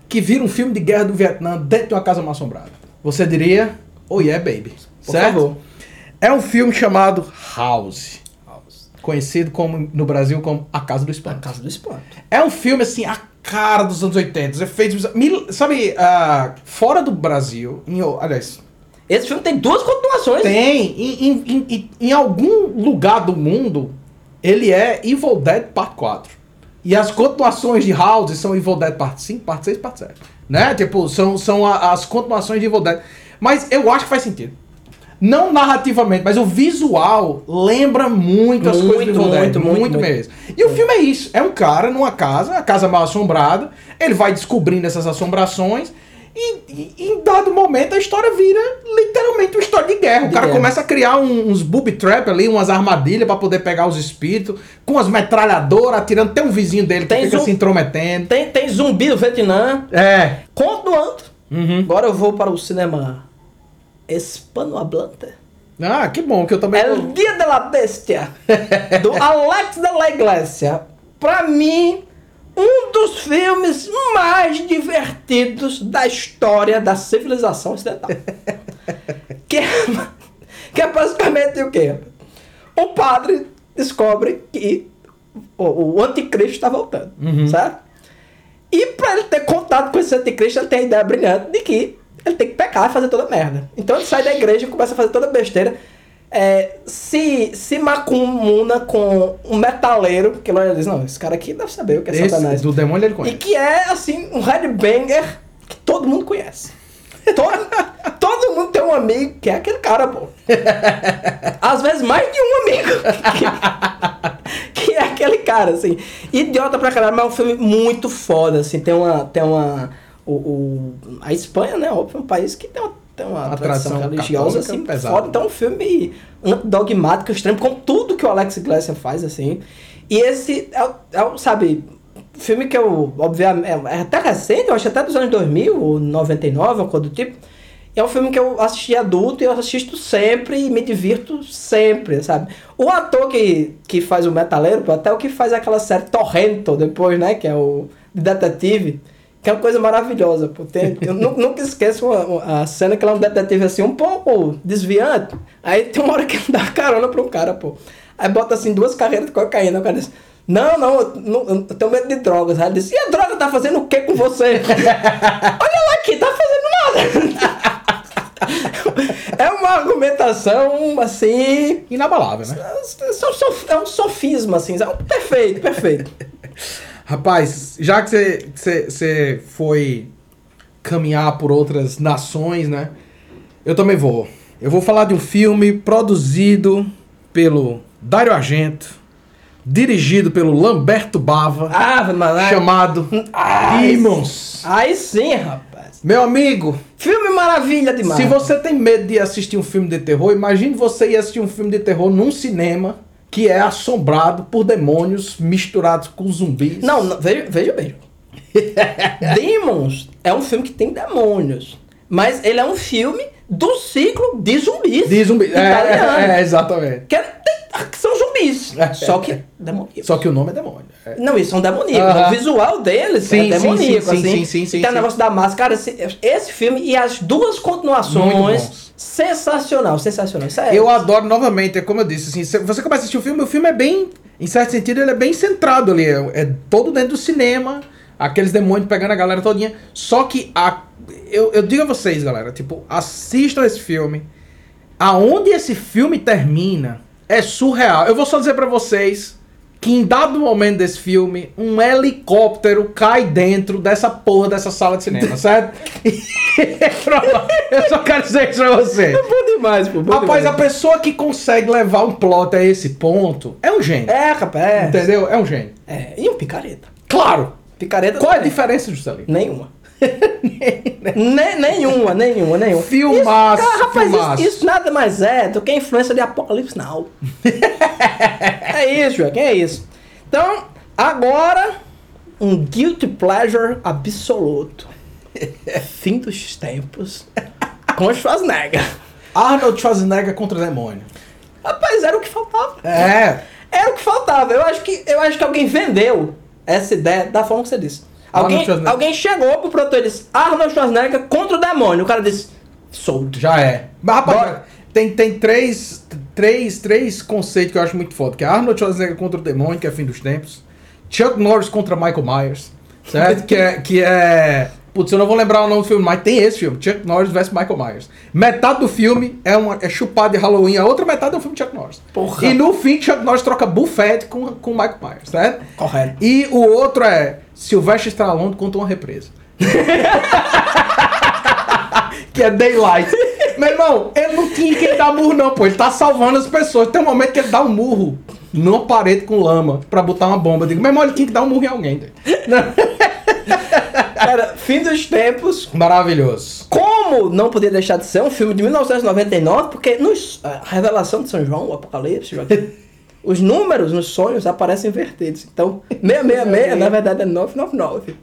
que vira um filme de guerra do Vietnã dentro de uma casa mal assombrada. Você diria, oh yeah, baby. Por certo? favor. É um filme chamado House. Conhecido como no Brasil como A Casa do A Espanto. Casa do Espanto. É um filme assim, a cara dos anos 80. Os efeitos. Sabe, ah, fora do Brasil, em, aliás, Esse filme tem duas continuações. tem. Em, em, em- em- algum lugar do mundo, ele é Evil Dead Part 4. E as continuações de House são Evil Dead Part 5, Parte 6, Parte 7. Né? Tipo, são, são a- as continuações de Evil Dead. Mas eu acho que faz sentido. Não narrativamente, mas o visual lembra muito as Muito, coisas do Evil muito, Muito, muito, muito. mesmo. E o filme é isso. É um cara numa casa, a casa mal assombrada. Ele vai descobrindo essas assombrações. E, em dado momento a história vira literalmente uma história de guerra. O cara começa a criar uns booby trap ali, umas armadilhas pra poder pegar os espíritos, com as metralhadoras atirando. Tem um vizinho dele que fica se intrometendo. Tem, tem zumbi do Vietnã. É. Continuando. Uhum. Agora eu vou para o cinema hispanohablante. Ah, que bom que eu também. El Dia de la Bestia, do Alex de la Iglesia. Pra mim, um dos filmes mais divertidos da história da civilização ocidental. que, é, que é basicamente o quê? Um padre descobre que o, o anticristo está voltando, certo? E pra ele ter contato com esse anticristo, ele tem a ideia brilhante de que ele tem que pecar e fazer toda merda. Então ele sai da igreja e começa a fazer toda besteira. É, se, se macumuna com um metaleiro, que lá ele diz, não, esse cara aqui deve saber o que é Esse, Satanás. do demônio ele E conhece. que é, assim, um headbanger que todo mundo conhece. Todo, todo mundo tem um amigo que é aquele cara, pô. Às vezes mais de um amigo. Que, que é aquele cara, assim. Idiota pra caralho, mas é um filme muito foda, assim. Tem uma. Tem uma o, o- a Espanha, né? Óbvio, é um país que tem uma, tem uma, Uma tradição tradição religiosa, assim, pesada. foda. Então é um filme dogmático, extremo, com tudo que o Alex Gleason faz, assim. E esse é, é sabe, filme que eu, obviamente, é, é até recente, eu acho até dos anos 2000, ou 99, ou coisa do tipo. É um filme que eu assisti adulto e eu assisto sempre e me divirto sempre, sabe? O ator que, que faz o metaleiro, até o que faz aquela série Torrento depois, né? Que é o de detetive. Que é uma coisa maravilhosa, pô. Tem, eu nu- nunca esqueço uma- uma- a cena que ele é um detetive assim, um pouco desviante. Aí tem uma hora que ele dá carona pra um cara, pô. Aí bota assim duas carreiras de cocaína. O cara diz: Não, não, eu, não, eu tenho medo de drogas. Aí ele diz: E a droga tá fazendo o que com você? Olha lá aqui, tá fazendo nada. é uma argumentação assim. Inabalável, né? É, só- é um sofisma, assim. é um- Perfeito, perfeito. Rapaz, já que você- foi caminhar por outras nações, né? Eu também vou. Eu vou falar de um filme produzido pelo Dario Argento, dirigido pelo Lamberto Bava, Ah, mas. chamado Demons. Aí sim, rapaz. Meu amigo, Filme maravilha demais. se você tem medo de assistir um filme de terror, imagine você ir assistir um filme de terror num cinema que é assombrado por demônios misturados com zumbis. Não, não veja, veja bem. Demons é um filme que tem demônios. Mas ele é um filme do ciclo de zumbis. de zumbis. É, Italiano. é, é, exatamente. Que, é- que são zumbis. É. Só que demoníacos. Só que o nome é demônio. É. Não, isso são demoníacos. Aham. O visual deles Sim, é demoníaco, sim, sim, assim. sim, sim, sim, Tem o negócio da máscara. Esse, esse filme e as duas continuações. Sensacional, sensacional. Isso é, Eu adoro novamente, é como eu disse, assim, cê- você começa a assistir o filme, o filme é bem, em certo sentido, ele é bem centrado ali, é, é todo dentro do cinema, aqueles demônios pegando a galera todinha. Só que a, eu, eu digo a vocês, galera, tipo, assistam esse filme. Aonde esse filme termina é surreal. Eu vou só dizer pra vocês que em dado momento desse filme, um helicóptero cai dentro dessa porra dessa sala de cinema, certo? Pronto, eu só quero dizer isso pra você. bom demais, pô. Bom Rapaz, a demais. pessoa que consegue levar um plot a esse ponto é um gênio. É, rapaz. É. Entendeu? É um gênio. É, E um picareta. Claro! Picareta. Qual é a diferença, Juscelino? Nenhuma. Ne- nenhuma, nenhuma, nenhuma. Filmaço, Isso, cara, rapaz, filmaço. isso, isso nada mais é do que a influência de Apocalipse Now. é isso, Joaquim, é isso. Então, agora, um guilty pleasure absoluto. Fim dos tempos. Com Schwarzenegger. Arnold Schwarzenegger contra o demônio. Rapaz, era o que faltava. É. Era o que faltava. Eu acho que, eu acho que alguém vendeu essa ideia da forma que você disse. Alguém, alguém chegou pro produtor e disse: Arnold Schwarzenegger contra o demônio. O cara disse: Sold. Já é. Mas, rapaz, Bora. tem, tem três, três, três conceitos que eu acho muito foda. Que é Arnold Schwarzenegger contra o demônio, que é fim dos tempos. Chuck Norris contra Michael Myers. certo? que é. Que é Putz, eu não vou lembrar o nome do filme, mas tem esse filme, Chuck Norris vs Michael Myers. Metade do filme é, uma, é chupado de Halloween, a outra metade é um filme de Chuck Norris. Porra. E no fim, Chuck Norris troca buffet com, com Michael Myers, certo? Correto. E o outro é Sylvester Stallone contra uma represa. que é Daylight. Meu irmão, ele não tinha quem dar murro, não, pô. Ele tá salvando as pessoas. Tem um momento que ele dá um murro numa parede com lama pra botar uma bomba. Eu digo, meu irmão, ele tinha que dar um murro em alguém. Cara, fim dos tempos. Maravilhoso. Como não podia deixar de ser um filme de 1999, porque nos, a revelação de São João, o Apocalipse, Joaquim, os números nos sonhos aparecem invertidos. Então, 666, na verdade, é 999.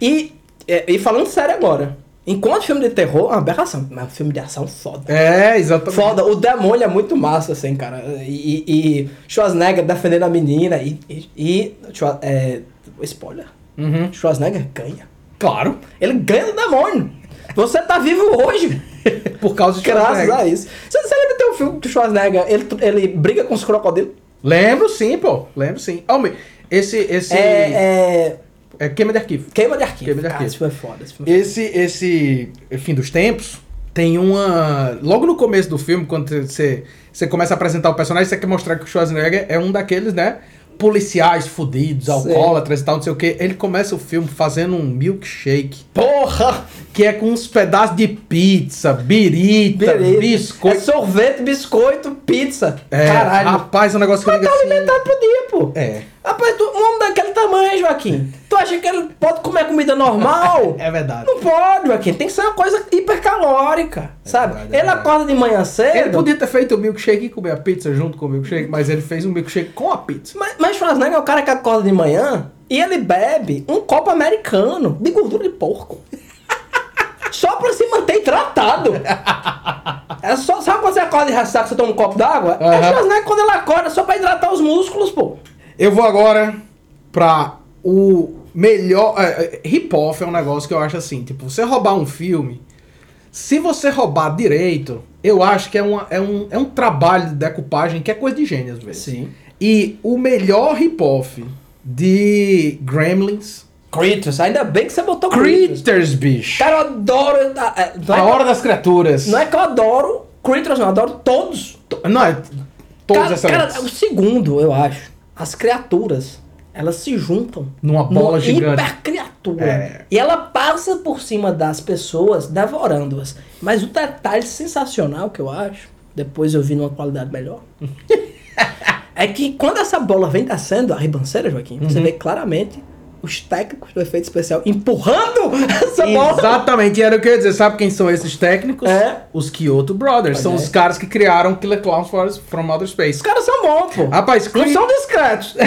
E, é, e falando sério agora, enquanto filme de terror, é uma aberração, mas filme de ação foda. É, exatamente. Foda, o demônio é muito massa, assim, cara. E, e Schwarzenegger defendendo a menina e. e, e é, spoiler. Uhum. Schwarzenegger ganha. Claro. Ele ganha do demônio. Você tá vivo hoje. Por causa de Graças a isso. Você, você lembra ter um filme do Schwarzenegger? Ele, ele briga com os crocodilos? Lembro sim, pô. Lembro sim. Homem, esse. esse É, é. é queima de arquivo. Queima de arquivo. Queima de Cara, arquivo. Esse filme é foda. Esse filme é Esse, esse fim dos tempos tem uma. Logo no começo do filme, quando você, você começa a apresentar o personagem, você quer mostrar que o Schwarzenegger é um daqueles, né? Policiais fudidos, alcoólatras e tal, não sei o que. Ele começa o filme fazendo um milkshake. Porra! Que é com uns pedaços de pizza, birita, Beleza. biscoito. É sorvete, biscoito, pizza. É, Caralho. rapaz, é um negócio que eu Mas digo tá assim. alimentado pro dia, pô. É. Rapaz, tu, um homem daquele tamanho, Joaquim. Tu acha que ele pode comer comida normal? É verdade. Não pode, Joaquim. Tem que ser uma coisa hipercalórica, sabe? verdade, é ele verdade. acorda de manhã cedo. Ele podia ter feito o milkshake e comer a pizza junto com o milkshake, mas ele fez um milkshake com a pizza. Mas, mas Schwarzenegger é o cara que acorda de manhã e ele bebe um copo americano de gordura de porco. só pra se manter hidratado. É só, sabe quando você acorda de ressaca, você toma um copo d'água? É Aham. Schwarzenegger quando ele acorda só pra hidratar os músculos, pô. Eu vou agora pra o melhor. É, é, Hip-off é um negócio que eu acho assim: tipo, você roubar um filme, se você roubar direito, eu acho que é, uma, é, um, é um trabalho de decupagem que é coisa de gênio às vezes. Sim. E o melhor hip-off de Gremlins. Critters, ainda bem que você botou Critters. Critters, bicho. Cara, eu adoro. ah, é, não, é A Hora das Criaturas. não é que eu adoro Critters, não, eu adoro todos. Não, é. Todos cara, excelentes. cara, o segundo, eu acho. As criaturas, elas se juntam. Numa bola numa gigante. hipercriatura. É. E ela passa por cima das pessoas, devorando-as. Mas o detalhe sensacional que eu acho, depois eu vi numa qualidade melhor, é que quando essa bola vem descendo a ribanceira, Joaquim, você Uhum. vê claramente os técnicos do efeito especial empurrando essa bola. Exatamente, e era o que eu ia dizer. Sabe quem são esses técnicos? É. Os Kyoto Brothers. são é. os caras que criaram Killer Clowns for- from Outer Space. Os caras são bons, pô. Rapaz, Não Cre- são discretos.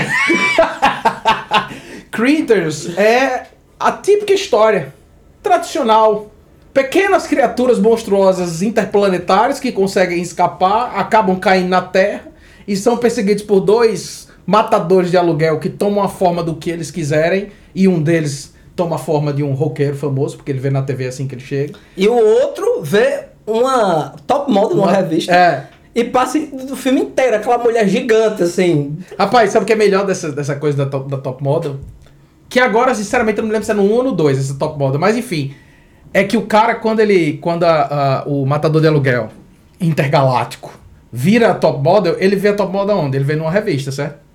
Critters é a típica história tradicional. Pequenas criaturas monstruosas interplanetárias que conseguem escapar, acabam caindo na Terra e são perseguidos por dois matadores de aluguel que tomam a forma do que eles quiserem e um deles toma a forma de um roqueiro famoso, porque ele vê na TV assim que ele chega. E o outro vê uma top model numa Uma- revista é. e passa o filme inteiro, aquela mulher gigante, assim. Rapaz, sabe o que é melhor dessa, dessa coisa da top, da top Model? Que agora, sinceramente, eu não me lembro se é no 1 ou no 2, essa Top Model. Mas enfim, é que o cara, quando ele. Quando a- a- o matador de aluguel intergaláctico vira a Top Model, ele vê a Top Model onde? Ele vê numa revista, certo?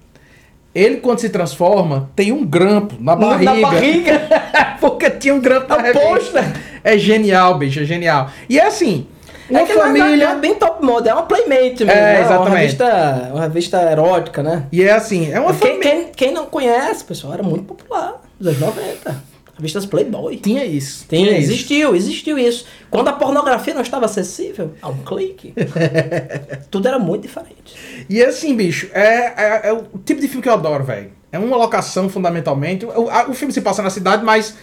Ele, quando se transforma, tem um grampo na Na barriga. barriga. Porque tinha um grampo na É pôster. É genial, bicho, é genial. E é assim, uma é que verdade família... é bem top model, é uma playmate mesmo. É, né? Uma exatamente. revista, uma revista erótica, né? E é assim, é uma Quem, família... quem, quem não conhece, pessoal, era muito popular nos anos 90. Revistas Playboy. Tinha isso. Tem, tinha isso. existiu, existiu isso. Quando a pornografia não estava acessível, a um clique, tudo era muito diferente. E assim, bicho, é, é, é o tipo de filme que eu adoro, velho. É uma locação, fundamentalmente. O, a- o filme se passa na cidade, mas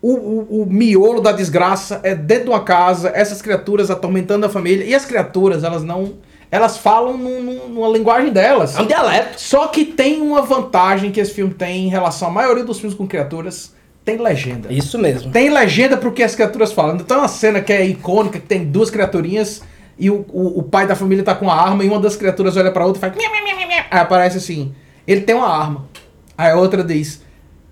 o, o, o miolo da desgraça é dentro de uma casa, essas criaturas atormentando a família. E as criaturas, elas não. Elas falam num- num- numa linguagem delas. É um dialeto. Só que tem uma vantagem que esse filme tem em relação à maioria dos filmes com criaturas: tem legenda. Isso mesmo. Tem legenda pro que as criaturas falam. Então tem uma cena que é icônica, que tem duas criaturinhas e o, o, o pai da família tá com a arma e uma das criaturas olha pra outra e faz... Aí aparece assim, ele tem uma arma. Aí a outra diz,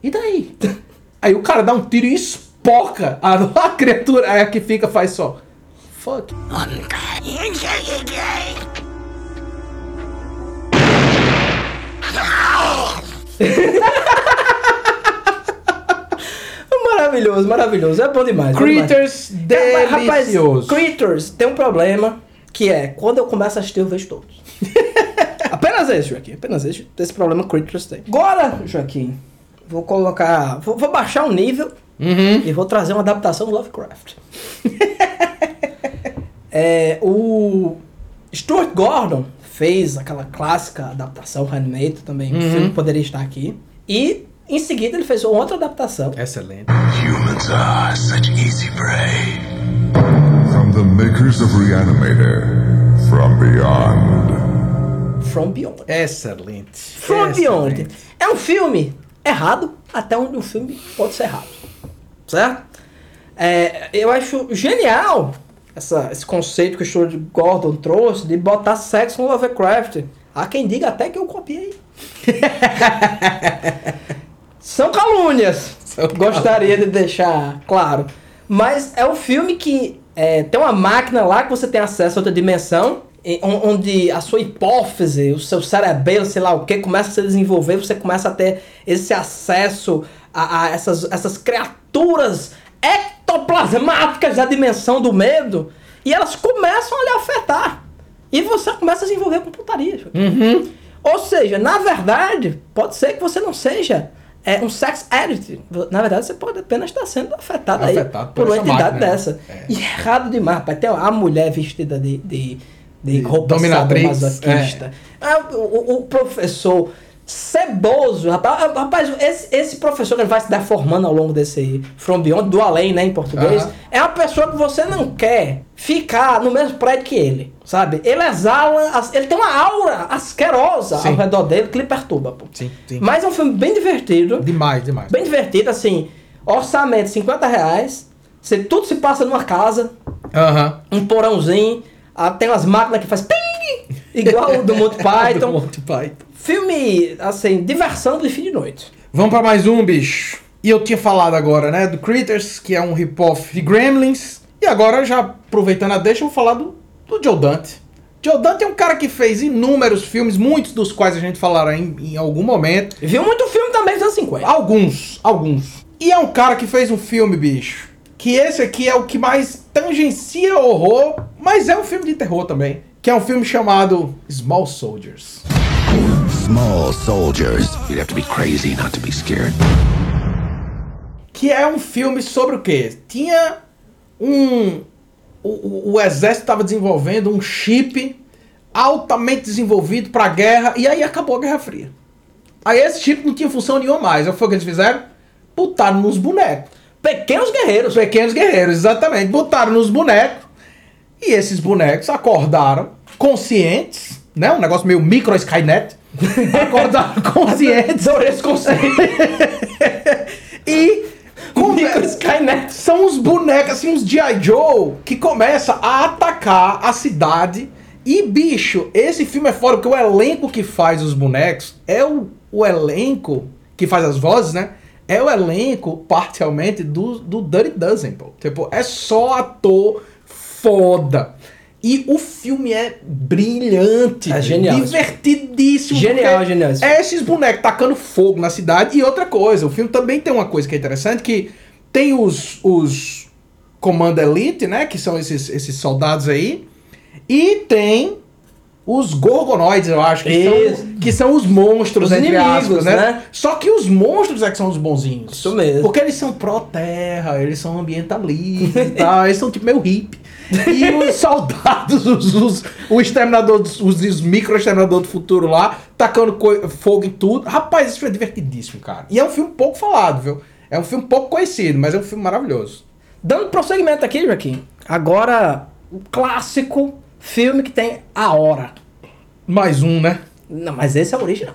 e daí? Aí o cara dá um tiro e espoca a, a criatura. Aí a que fica faz só. Fuck. Maravilhoso, maravilhoso. É bom demais. bom demais. Critters É, mas, rapaz, delicioso. Critters tem um problema que é quando eu começo a assistir, eu vejo todos. apenas esse, Joaquim. Apenas esse. Esse problema Critters tem. Agora, Joaquim, vou colocar. Vou, vou baixar o nível Uhum. e vou trazer uma adaptação do Lovecraft. é, o Stuart Gordon fez aquela clássica adaptação Handmade, também um Uhum. filme que poderia estar aqui. E em seguida ele fez outra adaptação. Excelente. Humans are such easy prey. From the makers of Reanimator, From Beyond. From Beyond. Excelente. From Excelente. Beyond. É um filme errado, até onde um filme pode ser errado. Certo? É, eu acho genial essa, esse conceito que o Stuart Gordon trouxe de botar sexo no Lovecraft. Há quem diga até que eu copiei. São calúnias. Gostaria de deixar claro. Mas é um filme que é, tem uma máquina lá que você tem acesso a outra dimensão, on- onde a sua hipófise, o seu cerebelo, sei lá o que, começa a se desenvolver, você começa a ter esse acesso a, a essas, essas criaturas ectoplasmáticas da dimensão do medo, e elas começam a lhe afetar. E você começa a se envolver com putaria. Uhum. Ou seja, na verdade, pode ser que você não seja é, um sex addict. Na verdade, você pode apenas estar sendo afetado, aí Afetado por por uma entidade máquina, né? dessa. E é errado demais, rapaz. Tem a mulher vestida de, de, de, De roupa sadomasoquista. Ah, o, o- o professor ceboso, rapaz, Ah, rapaz esse, esse professor que ele vai se deformando ao longo desse From Beyond, do além, né, em português, Aham. é uma pessoa que você não quer ficar no mesmo prédio que ele, sabe? Ele exala, ele tem uma aura asquerosa Sim. ao redor dele que lhe perturba, pô. Sim, sim. Mas é um filme bem divertido, Demais, demais. bem divertido, assim, orçamento 50 reais, você, tudo se passa numa casa, Aham. um porãozinho, ah, tem umas máquinas que faz ping, igual o do Monty Python. Do Monty Python. Filme, assim, diversão do fim de noite. Vamos pra mais um, bicho. E eu tinha falado agora, né, do Critters, que é um rip-off de Gremlins. E agora, já aproveitando a deixa, eu vou falar do, do Joe Dante. Joe Dante é um cara que fez inúmeros filmes, muitos dos quais a gente falará em, em algum momento. Viu muito filme também dos anos 50. Alguns, alguns. E é um cara que fez um filme, bicho. Que esse aqui é o que mais tangencia horror, mas é um filme de terror também. Que é um filme chamado Small Soldiers. Small soldiers. You'd have to be crazy not to be scared. Que é um filme sobre o quê? Tinha um. O, o- o exército estava desenvolvendo um chip altamente desenvolvido para guerra e aí acabou a Guerra Fria. Aí esse chip não tinha função nenhuma mais. Aí foi o que eles fizeram? Botaram nos bonecos. Pequenos guerreiros. Pequenos guerreiros, exatamente. Botaram nos bonecos. E esses bonecos acordaram conscientes, né? Um negócio meio micro Skynet. Acordaram conscientes. Adorei esse conceito. E Micro Skynet. são os bonecos, assim, uns G.I. Joe, que começa a atacar a cidade. E, bicho, esse filme é fora, porque o elenco que faz os bonecos é o, o elenco que faz as vozes, né? É o elenco, parcialmente, do, do Dirty Dozen, pô. Tipo, é só ator foda. E o filme é brilhante. É genial. Divertidíssimo. Genial, genial É esses bonecos tacando fogo na cidade. E outra coisa, o filme também tem uma coisa que é interessante, que tem os, os Comando Elite, né? Que são esses, esses soldados aí. E tem os Gorgonoides, eu acho, que, Isso. são, que são os monstros, Os entre inimigos, aspas, né? né? Só que os monstros é que são os bonzinhos. Isso mesmo. Porque eles são pró-terra, eles são ambientalistas e tal, eles são tipo meio hippie. E os soldados, os, os, o exterminador, os, os micro-exterminador do futuro lá, tacando fogo em tudo. Rapaz, esse filme é divertidíssimo, cara. E é um filme pouco falado, viu? É um filme pouco conhecido, mas é um filme maravilhoso. Dando prosseguimento aqui, Joaquim. Agora, o clássico filme que tem A Hora. Mais um, né? Não, mas esse é o original.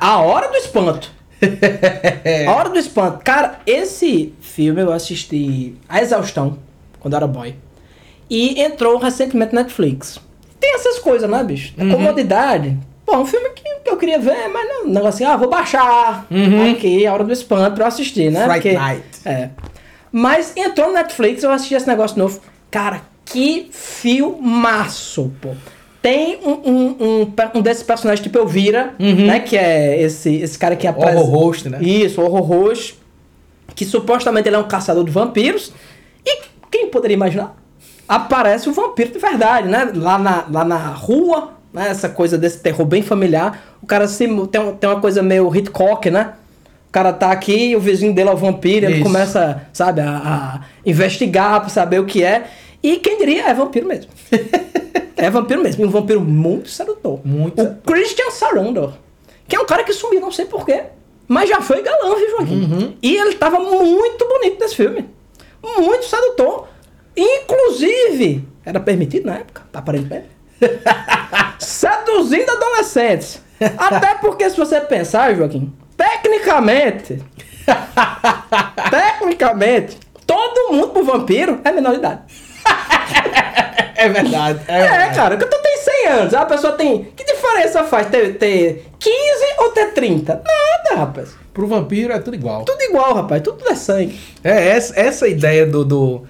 A Hora do Espanto. A Hora do Espanto. Cara, esse filme eu assisti a exaustão quando eu era boy. E entrou recentemente na Netflix. Tem essas coisas, né, bicho? A comodidade. Pô, é um filme que que eu queria ver, mas não, um negócio assim, ah, vou baixar Uhum. aqui, a hora do espanto pra eu assistir, né? Fright Porque- Night. É. Mas entrou no Netflix, eu assisti esse negócio novo. Cara, que filmaço, pô. Tem um, um, um, um desses personagens tipo Elvira, né? Que é esse, esse cara que apresenta... Horror Host, né? Isso, Horror Host. Que supostamente ele é um caçador de vampiros. E quem poderia imaginar? Aparece o vampiro de verdade, né? Lá na, lá na rua, né? Essa coisa desse terror bem familiar. O cara se, tem, tem uma coisa meio Hitchcock, né? O cara tá aqui e o vizinho dele é o vampiro. Ele Isso. começa, sabe, a, a investigar pra saber o que é. E quem diria, é vampiro mesmo. é vampiro mesmo. E um vampiro muito sedutor. Muito O Christian Sarandon. Que é um cara que sumiu, não sei porquê. Mas já foi galã, viu, Joaquim? Uhum. E ele tava muito bonito nesse filme. Muito sedutor. Inclusive, era permitido na época, aparentemente. Seduzindo adolescentes. Até porque, se você pensar, Joaquim, tecnicamente, tecnicamente, todo mundo pro vampiro é menor de idade. É verdade. É, É, cara, que tu tem 100 anos, a pessoa tem. Que diferença faz ter, ter 15 ou ter 30? Nada, rapaz. Pro vampiro é tudo igual. Tudo igual, rapaz, tudo é sangue. É, essa, essa ideia do, do.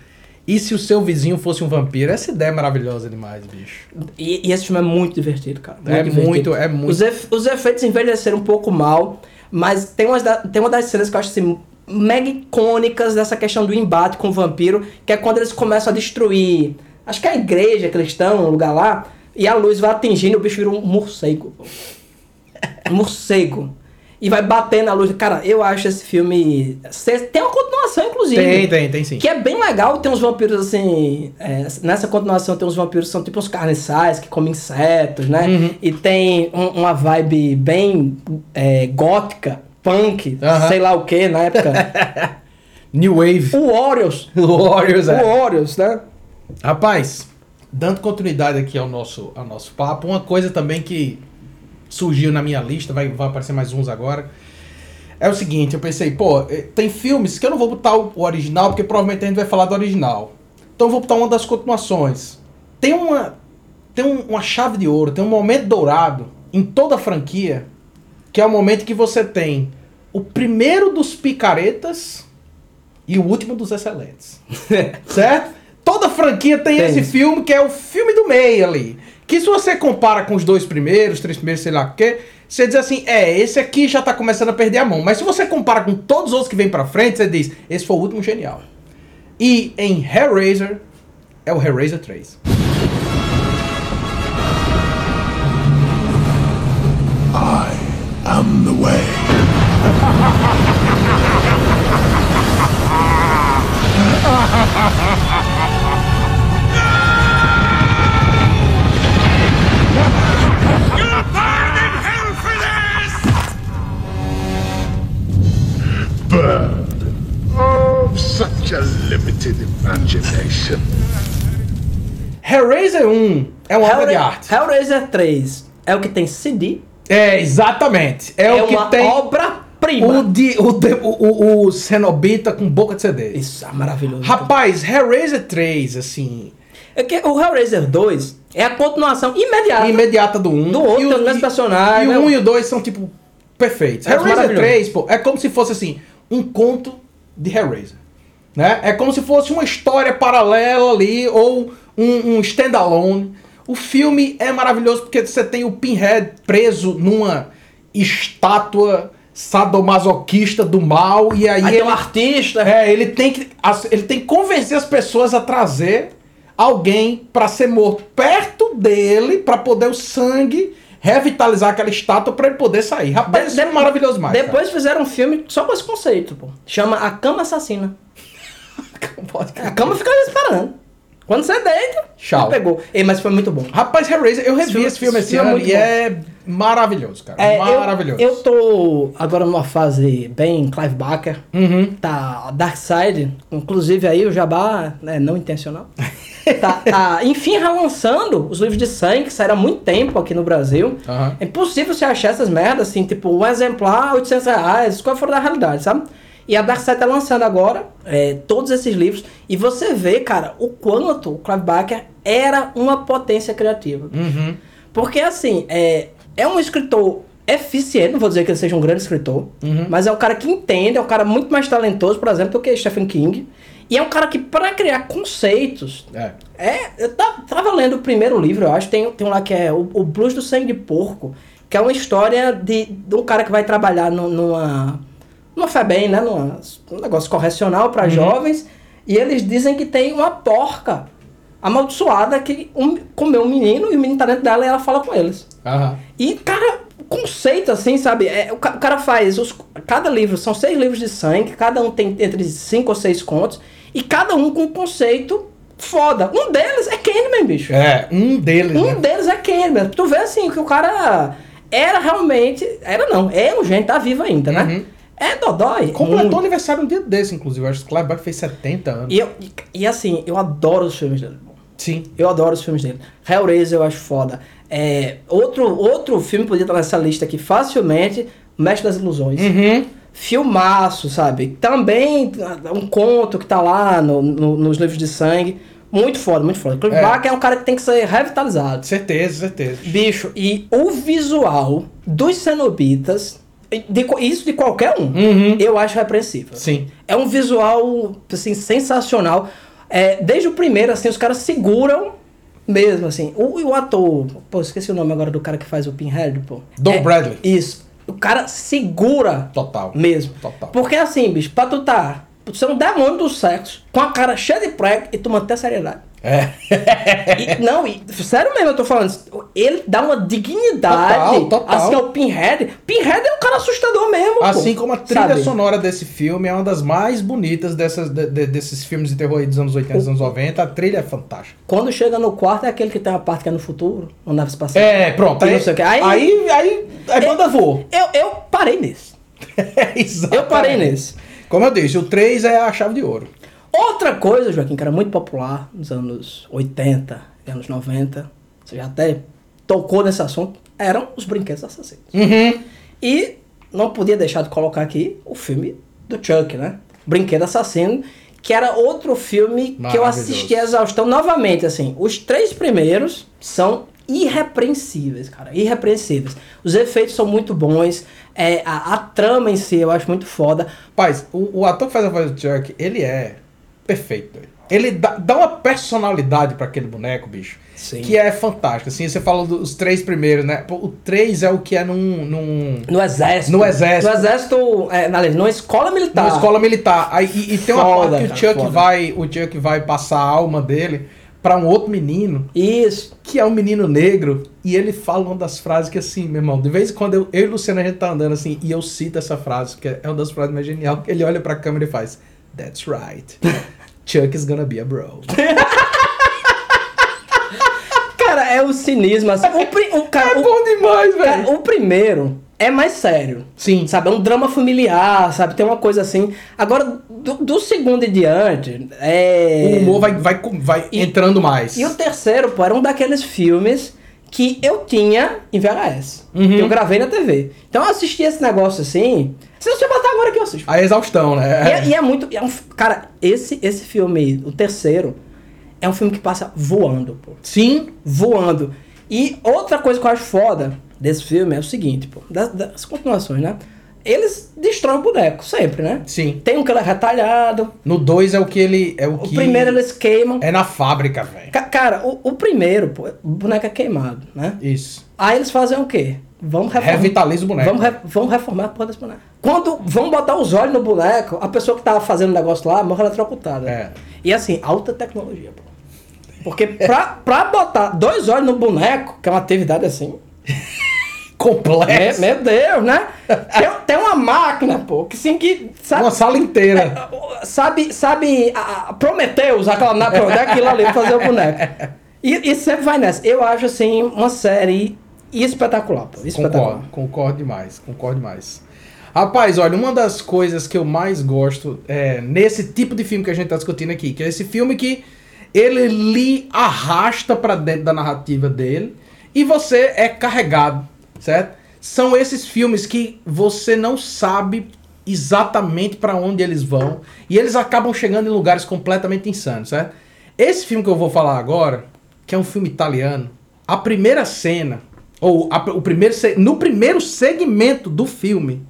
E se o seu vizinho fosse um vampiro? Essa ideia é maravilhosa demais, bicho. E, e esse filme é muito divertido, cara. É divertido. muito, é muito. Os, ef- os efeitos envelheceram um pouco mal, mas tem, umas da- tem uma das cenas que eu acho assim, mega icônicas dessa questão do embate com o vampiro, que é quando eles começam a destruir. Acho que é a igreja estão, um lugar lá, e a luz vai atingindo e o bicho vira um morcego. Um morcego. E vai batendo a luz. Cara, eu acho esse filme. Tem uma continuação, inclusive. Tem, tem, tem sim. Que é bem legal, tem uns vampiros assim. é, nessa continuação tem uns vampiros que são tipo uns carniçais que comem insetos, né? Uhum. E tem um- uma vibe bem é, gótica, punk, sei lá o que na época. New Wave. o Warriors. Warriors, O é. Warriors, né? Rapaz, dando continuidade aqui ao nosso, ao nosso papo, uma coisa também que surgiu na minha lista, vai, vai aparecer mais uns agora. É o seguinte, eu pensei, pô, eh, tem filmes que eu não vou botar o o original, porque provavelmente a gente vai falar do original. Então eu vou botar uma das continuações. Tem uma. Tem um- uma chave de ouro, tem um momento dourado em toda a franquia, que é o momento que você tem o primeiro dos picaretas e o último dos excelentes. certo? Toda franquia tem, Tem esse filme que é o filme do meio ali. Que se você compara com os dois primeiros, três primeiros, sei lá o quê, você diz assim, é, esse aqui já tá começando a perder a mão. Mas se você compara com todos os outros que vêm pra frente, você diz, esse foi o último genial. E em Hellraiser, é o Hellraiser 3. I am the way. Bird of such a limited imagination. Hellraiser 1 é uma obra de arte. Hellraiser 3 é o que tem CD. É, exatamente. É, É, o que uma tem obra-prima. o, de, o, de- o, o, o Cenobita com boca de CD. Isso, é maravilhoso. Rapaz, Hellraiser 3, assim, É que o Hellraiser 2 é a continuação imediata. imediata do 1. Do outro, e tem os personagens, E o 1 e o 2 são, tipo, perfeitos. É Hellraiser maravilhoso. 3, pô, é como se fosse, assim, um conto de Hellraiser. Né? É como se fosse uma história paralela ali, ou um, um standalone. O filme é maravilhoso porque você tem o Pinhead preso numa estátua sadomasoquista do mal, e aí, Aí ele, um artista. é, ele tem que ele tem que convencer as pessoas a trazer alguém pra ser morto perto dele pra poder o sangue revitalizar aquela estátua pra ele poder sair. Rapaz, De- isso é maravilhoso mais. Depois fizeram um filme só com esse conceito, pô. Chama A Cama Assassina. A cama fica esperando. Quando você deita, Tchau. pegou. Ei, mas foi muito bom. Rapaz, Hellraiser, eu revi esse filme esse filme é ano e bom. é maravilhoso, cara. É, eu- maravilhoso. Eu, tô agora numa fase bem Clive Barker. Uhum. Tá Dark Side, inclusive aí o Jabá, né, não intencional. tá, tá, enfim, relançando os livros de sangue, que saíram há muito tempo aqui no Brasil. Aham. É impossível você achar essas merdas, assim, tipo, um exemplar, 800 reais, coisa fora da realidade, sabe? E a Darkseid tá lançando agora é, todos esses livros. E você vê, cara, o quanto o Clive Barker era uma potência criativa. Uhum. Porque, assim, é, é um escritor eficiente, não vou dizer que ele seja um grande escritor, Uhum. mas é um cara que entende, é um cara muito mais talentoso, por exemplo, do que Stephen King. E é um cara que, para criar conceitos, É. é, eu ta- tava lendo o primeiro livro, eu acho, tem, tem um lá que é o, o Blues do Sangue de Porco, que é uma história de, de um cara que vai trabalhar nu- numa, numa FEBEM, né, numa, um negócio correcional para jovens, e eles dizem que tem uma porca amaldiçoada que um, comeu um menino, e o menino tá dentro dela e ela fala com eles. Aham. E, cara, conceito, assim, sabe? É, o, o cara faz. Os, cada livro, são seis livros de sangue, cada um tem entre cinco ou seis contos, e cada um com um conceito foda. Um deles é Candyman, bicho. É, um deles, Um né? deles é Candyman. Tu vê, assim, que o cara era realmente. Era não, é um gente, tá vivo ainda, né? Uhum. É Dodói. Completou muito. aniversário um dia desse, inclusive. Eu acho que o Clive Barker fez 70 anos. E, eu, e, e, assim, eu adoro os filmes dele. Sim. Eu adoro os filmes dele. Hellraiser eu acho foda. É, outro, outro filme podia estar nessa lista aqui facilmente, Mestre das Ilusões. Uhum. Filmaço, sabe? Também ah, um conto que tá lá no, no- nos livros de sangue. Muito foda, muito foda. Clive É. Barker é um cara que tem que ser revitalizado. Certeza, certeza. Bicho, e o visual dos cenobitas, de isso de qualquer um, Uhum. eu acho repreensível. Sim. É um visual, assim, sensacional. É, desde o primeiro, assim, os caras seguram mesmo, assim. O, o ator, pô, esqueci o nome agora do cara que faz o Pinhead, pô. Don É, Bradley. Isso. O cara segura Total. mesmo. Total. Porque assim, bicho, pra tu tá, tu ser um demônio do sexo, com a cara cheia de prego e tu manter a seriedade. É. E- não, e, sério mesmo, eu tô falando. Ele dá uma dignidade. Total, total. Assim, ao Pinhead. Pinhead é um cara assustador mesmo. Assim pô, como a trilha sabe? sonora desse filme é uma das mais bonitas dessas, de- de- desses filmes de terror aí dos anos 80 dos anos 90. A trilha é fantástica. Quando chega no quarto é aquele que tem uma parte que é no futuro, uma nave espacial. É, pronto. Que Aí, não sei o quê. aí, Aí- aí, aí, banda voa. Eu, eu parei nesse. Eu parei nesse. Como eu disse, o 3 é a chave de ouro. Outra coisa, Joaquim, que era muito popular nos anos 80 e anos 90, você já até tocou nesse assunto, eram os brinquedos assassinos. Uhum. E não podia deixar de colocar aqui o filme do Chuck, né? Brinquedo Assassino, que era outro filme que eu assisti a exaustão novamente, assim. Os três primeiros são irrepreensíveis, cara, irrepreensíveis. Os efeitos são muito bons, é, a, a trama em si eu acho muito foda. Paz, o, o ator que faz a voz do Chuck, ele é perfeito. Ele dá, dá uma personalidade pra aquele boneco, bicho. Sim. Que é fantástico. Assim, você falou dos três primeiros, né? Pô, O 3 é o que é num. num No exército. No exército. No exército, é, na, numa escola militar. numa escola militar. Aí, e, e tem uma Foda, parte que o Chuck vai. O Chuck vai passar a alma dele pra um outro menino. Isso. Que é um menino negro. E ele fala uma das frases que, assim, meu irmão, de vez em quando eu, eu e o Luciano a gente tá andando assim, e eu cito essa frase, que é uma das frases mais geniais. Ele olha pra câmera e faz: That's right. Chuck is gonna be a bro. Cara, é o cinismo, assim. O, o, cara, É bom demais, velho. o primeiro é mais sério. Sim. Sabe? É um drama familiar, sabe? Tem uma coisa assim. Agora, do, do segundo em diante, é. O humor vai, vai, vai E- entrando mais. E o terceiro, pô, era um daqueles filmes que eu tinha em VHS. Uhum. Eu gravei na TV. Então eu assisti esse negócio assim. Se você botar agora que eu assisto. A exaustão, E né? é, e é muito. é um cara, esse, esse filme, o terceiro, é um filme que passa voando, pô. Sim. Voando. E outra coisa que eu acho foda desse filme é o seguinte, pô. Das, das continuações, né? Eles destroem o boneco, sempre, né? Sim. Tem um que ele é retalhado. No 2 é o que ele. É o, O que primeiro eles queimam. É na fábrica, velho. Ca- Cara, o, o primeiro, pô, o boneco é queimado, né? Isso. Aí eles fazem o quê? Vamos reformar. Revitaliza o boneco. Vamos, re- reformar a porra desse boneco. Quando vão botar os olhos no boneco, a pessoa que tava fazendo o negócio lá morre eletrocutada. É. E assim, alta tecnologia, pô. Porque pra, pra botar dois olhos no boneco, que é uma atividade assim. Complexo. Meu, meu Deus, né? Tem, tem uma máquina, pô, que sim que. Sabe, Uma sala inteira. sabe, sabe, a, a Prometheus, aquela pronto, é aquilo ali pra fazer o boneco. E, e sempre vai nessa. Eu acho, assim, uma série espetacular, pô. Espetacular. Concordo, concordo demais, concordo demais. Rapaz, olha, uma das coisas que eu mais gosto é nesse tipo de filme que a gente tá discutindo aqui, que é esse filme que ele lhe arrasta pra dentro da narrativa dele e você é carregado, certo? São esses filmes que você não sabe exatamente pra onde eles vão e eles acabam chegando em lugares completamente insanos, certo? Esse filme que eu vou falar agora, que é um filme italiano, a primeira cena Ou a- o primeiro, no primeiro segmento do filme,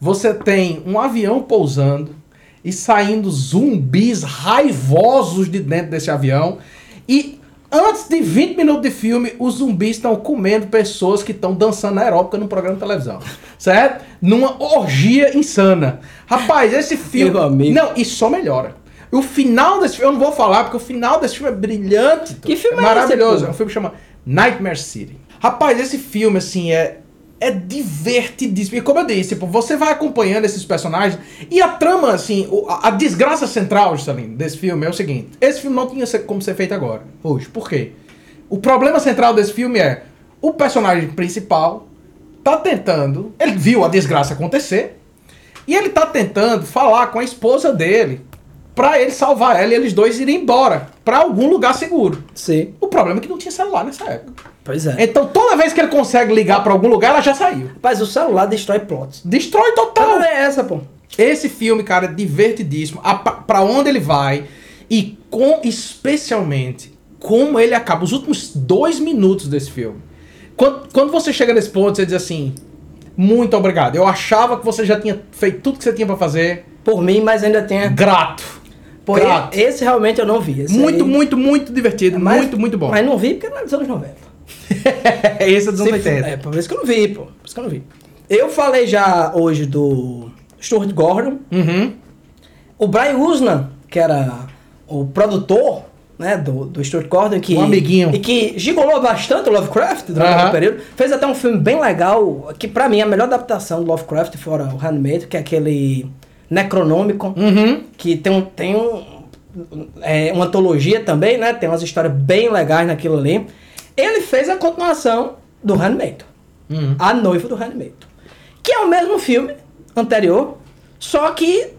você tem um avião pousando e saindo zumbis raivosos de dentro desse avião. E antes de 20 minutos de filme, os zumbis estão comendo pessoas que estão dançando aeróbica num programa de televisão. Certo? Numa orgia insana. Rapaz, esse filme. Meu amigo. Não, e só melhora. O final desse filme, eu não vou falar, porque o final desse filme é brilhante. Que filme é maravilhoso. esse, pô? É um filme que chama Nightmare City. Rapaz, esse filme, assim, é. É divertidíssimo. E como eu disse, tipo, você vai acompanhando esses personagens. E a trama, assim, a, a desgraça central, Juscelino, desse filme é o seguinte: esse filme não tinha como ser feito agora, hoje. Por quê? O problema central desse filme é o personagem principal tá tentando. Ele viu a desgraça acontecer. E ele tá tentando falar com a esposa dele pra ele salvar ela e eles dois irem embora pra algum lugar seguro. Sim. O problema é que não tinha celular nessa época. Pois é. Então toda vez que ele consegue ligar pra algum lugar, ela já saiu. Mas o celular destrói plots. Destrói total. Não é essa, pô. Esse filme, cara, é divertidíssimo. A, pa- pra onde ele vai e com especialmente como ele acaba. Os últimos dois minutos desse filme. Quando, quando você chega nesse ponto, você diz assim: Muito obrigado. Eu achava que você já tinha feito tudo que você tinha pra fazer. Por mim, mas ainda tem. Grato. Pô, Grato. esse realmente eu não vi. Esse Muito, aí- muito, muito divertido. Mas- muito, muito bom. Mas não vi porque era dos anos 90. Esse é dos anos Se- 80. É, por isso que eu não vi, pô. Por isso que eu não vi. Eu falei já hoje do Stuart Gordon. Uhum. O Brian Usna, que era o produtor né, do, do Stuart Gordon, que, Um amiguinho. e que gigolou bastante o Lovecraft durante Aham. o período, fez até um filme bem legal, que pra mim é a melhor adaptação do Lovecraft fora o Handmaid, que é aquele Necronômico, Uhum. que tem, um, tem um, é, uma antologia também, né? Tem umas histórias bem legais naquilo ali. Ele fez a continuação do Handmaid. Uhum. A Noiva do Handmaid. Que é o mesmo filme anterior, só que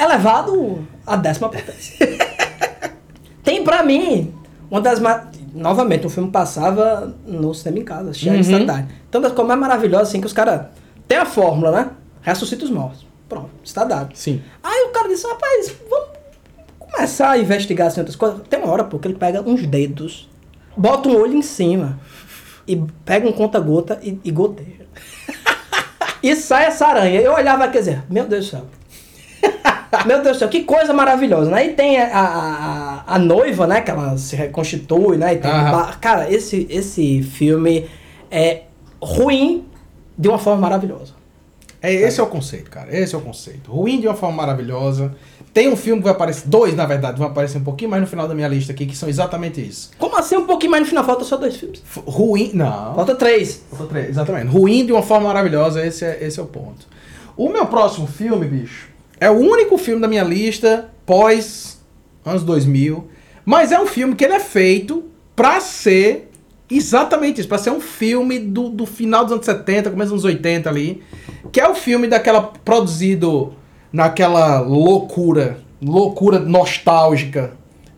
elevado à décima potência. Tem pra mim uma das mais. Novamente, o filme passava no cinema em casa, cheio de Uhum. tarde. Então, das coisas mais maravilhosas, assim, que os caras. Tem a fórmula, né? Ressuscita os mortos. Pronto, está dado. Sim. Aí o cara disse, rapaz, vamos começar a investigar assim, outras coisas. Tem uma hora, pô, que ele pega uns dedos, bota um olho em cima e pega um conta-gota e, e goteja. e sai essa aranha. Eu olhava quer dizer, meu Deus do céu. Meu Deus do céu, que coisa maravilhosa, né? E tem a, a, a- noiva, né? Que ela se reconstitui, né? E tem Cara, esse, esse filme é ruim de uma forma maravilhosa. É, esse é o conceito, cara. Esse é o conceito. Ruim de uma forma maravilhosa. Tem um filme que vai aparecer, dois na verdade, vão aparecer um pouquinho mais no final da minha lista aqui, que são exatamente isso. Como assim um pouquinho mais no final? Falta só dois filmes. F- Ruim, não. Falta três. Falta três, exatamente. Ruim de uma forma maravilhosa, esse é, esse é o ponto. O meu próximo filme, bicho, é o único filme da minha lista pós anos 2000, mas é um filme que ele é feito pra ser exatamente isso, pra ser um filme do, do final dos anos 70, começo dos anos 80 ali, que é o filme daquela produzido naquela loucura, loucura nostálgica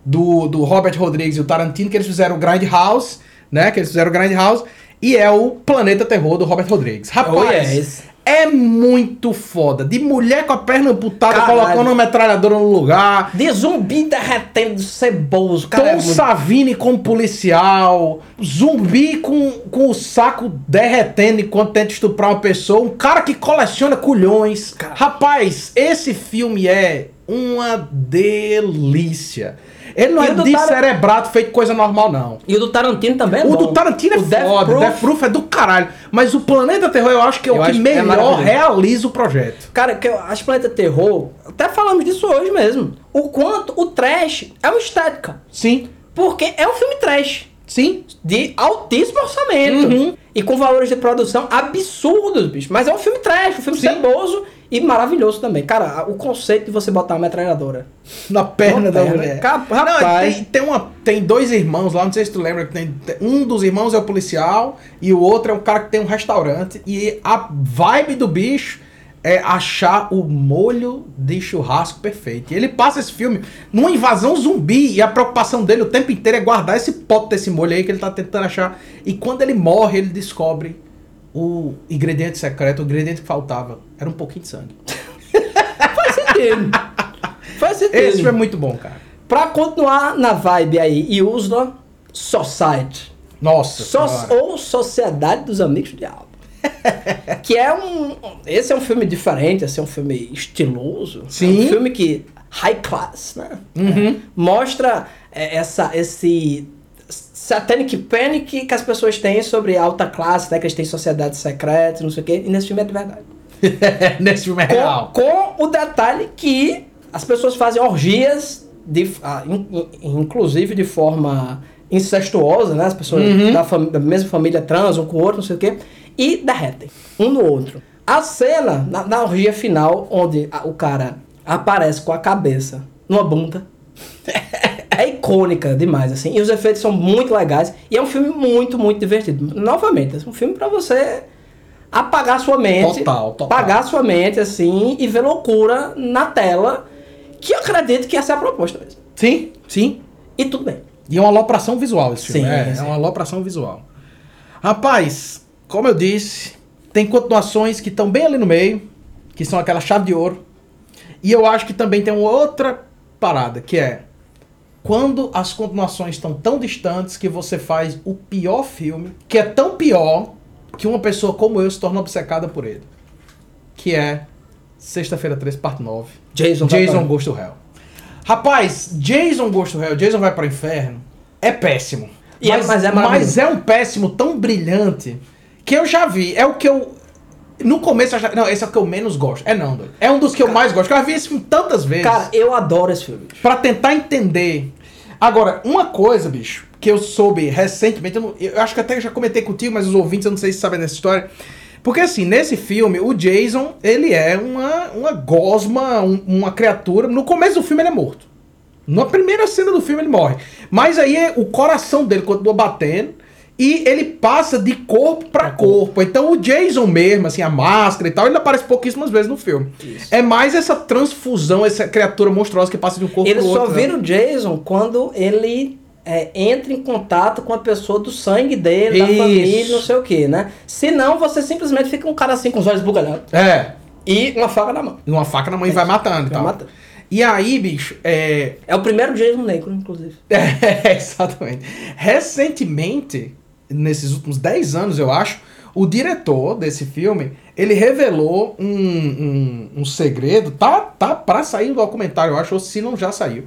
do, do Robert Rodrigues e o Tarantino, que eles fizeram o Grindhouse, né? Que eles fizeram o Grindhouse, e é o Planeta Terror do Robert Rodrigues. Rapaz, Oh, yes. É muito foda. De mulher com a perna amputada, Caralho. colocando uma metralhadora no lugar. De zumbi derretendo ceboso. É Tom Savini como policial, zumbi com, com o saco derretendo enquanto tenta estuprar uma pessoa, um cara que coleciona culhões. Rapaz, esse filme é uma delícia. Ele não E é o do descerebrado feito coisa normal, não. E o do Tarantino também é O bom. do Tarantino é O Death foda, Proof. Death Proof é do caralho. Mas o Planeta Terror eu acho que é Eu o que é melhor realiza o projeto. Cara, que eu acho Planeta Terror, até falamos disso hoje mesmo. O quanto o trash é uma estética. Sim, Porque é um filme trash. sim. De altíssimo orçamento. Uhum. E com valores de produção absurdos, bicho. Mas é um filme trash, um filme Sim. ceboso e maravilhoso também. Cara, o conceito de você botar uma metralhadora. Na perna Na da mulher. Cap- Não, rapaz. tem, tem, uma, tem dois irmãos lá, não sei se tu lembra, tem- um dos irmãos é o policial e o outro é um cara que tem um restaurante. E a vibe do bicho é achar o molho de churrasco perfeito. E ele passa esse filme numa invasão zumbi e a preocupação dele o tempo inteiro é guardar esse pote desse molho aí que ele tá tentando achar. E quando ele morre, ele descobre o ingrediente secreto, o ingrediente que faltava. Era um pouquinho de sangue. Faz sentido. Faz sentido. Esse é muito bom, cara. Pra continuar na vibe aí, Yusla Society. Nossa. So- Senhora. ou Sociedade dos Amigos do Diabo. que é um. Esse é um filme diferente, esse é um filme estiloso. Sim. É um filme que. High class, né? Uhum. Mostra é, essa, esse satanic panic que as pessoas têm sobre alta classe, né? Que eles têm sociedades secretas, não sei o quê. E nesse filme é de verdade. Nesse filme é real. Com, com o detalhe que as pessoas fazem orgias, de, ah, in- in- inclusive de forma incestuosa, né? As pessoas Uhum. da, da mesma família transam com o outro, não sei o quê, e derretem um no outro. A cena, na, na orgia final, onde a- o cara aparece com a cabeça numa bunda, é icônica demais, assim. E os efeitos são muito legais. E é um filme muito, muito divertido. Novamente, é um filme pra você apagar sua mente. Total, total. Apagar sua mente, assim, e ver loucura na tela. Que eu acredito que essa é a proposta mesmo. Sim, sim. E tudo bem. E é uma alopração visual esse filme. Sim, é, sim. é uma alopração visual. Rapaz, como eu disse, tem continuações que estão bem ali no meio, que são aquela chave de ouro. E eu acho que também tem uma outra parada, que é quando as continuações estão tão distantes que você faz o pior filme, que é tão pior que uma pessoa como eu se torna obcecada por ele. Que é Sexta-feira 13, parte 9. Jason Jason pra- Goes to Hell. Rapaz, Jason Goes to Hell, Jason vai para o inferno, é péssimo. É- mas, mas é mas é um péssimo tão brilhante que eu já vi. É o que eu. No começo eu já. Não, esse é o que eu menos gosto. É não, doido. É um dos que eu mais gosto. Eu já vi esse filme tantas vezes. Cara, eu adoro esse filme. Pra tentar entender. Agora, uma coisa, bicho, que eu soube recentemente, eu, não- eu acho que até já comentei contigo, mas os ouvintes eu não sei se sabem dessa história. Porque assim, nesse filme, o Jason, ele é uma, uma gosma, um- uma criatura. No começo do filme ele é morto. Na primeira cena do filme ele morre. Mas aí o coração dele continua batendo e ele passa de corpo pra corpo. Então o Jason mesmo, assim, a máscara e tal, ele aparece pouquíssimas vezes no filme. É mais essa transfusão, essa criatura monstruosa que passa de um corpo Ele pro só outro. né? vira o Jason quando ele é, entra em contato com a pessoa do sangue dele, da Isso. família, não sei o que, né? Senão você simplesmente fica um cara assim com os olhos bugalhados É. e uma faca na mão. E uma faca na mão e vai matando e Vai tal. matando. E aí, bicho, é. É o primeiro Jason negro, inclusive. É, exatamente. Recentemente, nesses últimos 10 anos, eu acho, o diretor desse filme, ele revelou um, um, um segredo, tá, tá pra sair o documentário, eu acho, ou se não já saiu,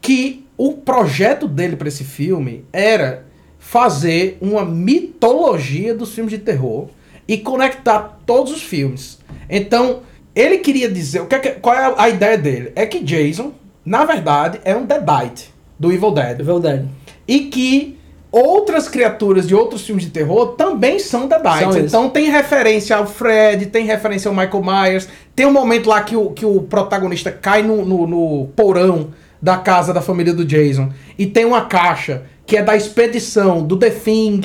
que o projeto dele pra esse filme era fazer uma mitologia dos filmes de terror e conectar todos os filmes. Então, ele queria dizer, o que é que- qual é a ideia dele? É que Jason, na verdade, é um Deadite do Evil Dead. Evil Dead. E que outras criaturas de outros filmes de terror também são. São isso. então tem referência ao Fred, tem referência ao Michael Myers. Tem um momento lá que o, que o protagonista cai no, no, no porão da casa da família do Jason. E tem uma caixa que é da expedição do The Thing.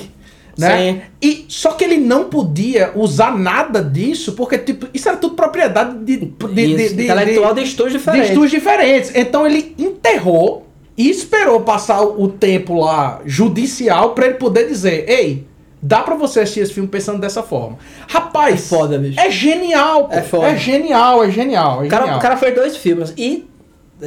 Né? Sim. E só que ele não podia usar nada disso, porque tipo, isso era tudo propriedade de, de, de, Isso, de- intelectual de- de estúdios de diferentes. estúdios diferentes. Então ele enterrou e esperou passar o tempo lá judicial pra ele poder dizer: Ei, dá pra você assistir esse filme pensando dessa forma. Rapaz, É foda, bicho. é genial, pô. É foda. É genial, é genial. É O cara, genial. o cara fez dois filmes. E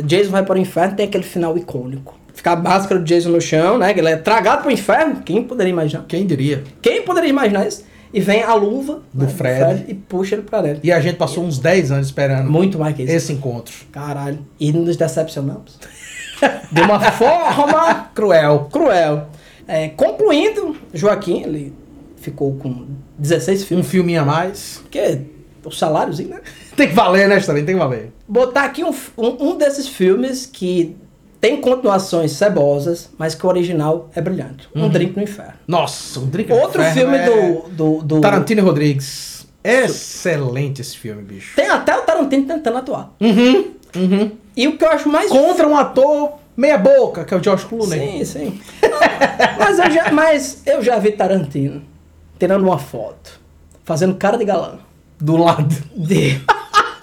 Jason vai para o inferno tem aquele final icônico. Fica a máscara do Jason no chão, né? Que ele é tragado pro inferno. Quem poderia imaginar? Quem diria? Quem poderia imaginar isso? E vem a luva Do né, Fred. e puxa ele pra dentro. E a gente passou uns 10 anos esperando Muito mais que isso. esse encontro. Caralho. E nos decepcionamos. De uma forma Cruel. cruel. É, concluindo, Joaquim, ele ficou com 16 Um filmes. filminho a mais. Porque o saláriozinho, né? Tem que valer, né, Stanley? Tem que valer. botar aqui um, um, um desses filmes que tem continuações cebosas, mas que o original é brilhante. Um Drink no Inferno. Nossa, um drink no Outro Inferno filme é- do, do, do- Tarantino Rodrigues. Excelente esse filme, bicho. Tem até o Tarantino tentando atuar. Uhum, uhum. E o que eu acho mais... Contra um ator meia boca, que é o Sim, Clooney. sim. mas, eu já, mas eu já vi Tarantino tirando uma foto, fazendo cara de galã. Do lado. De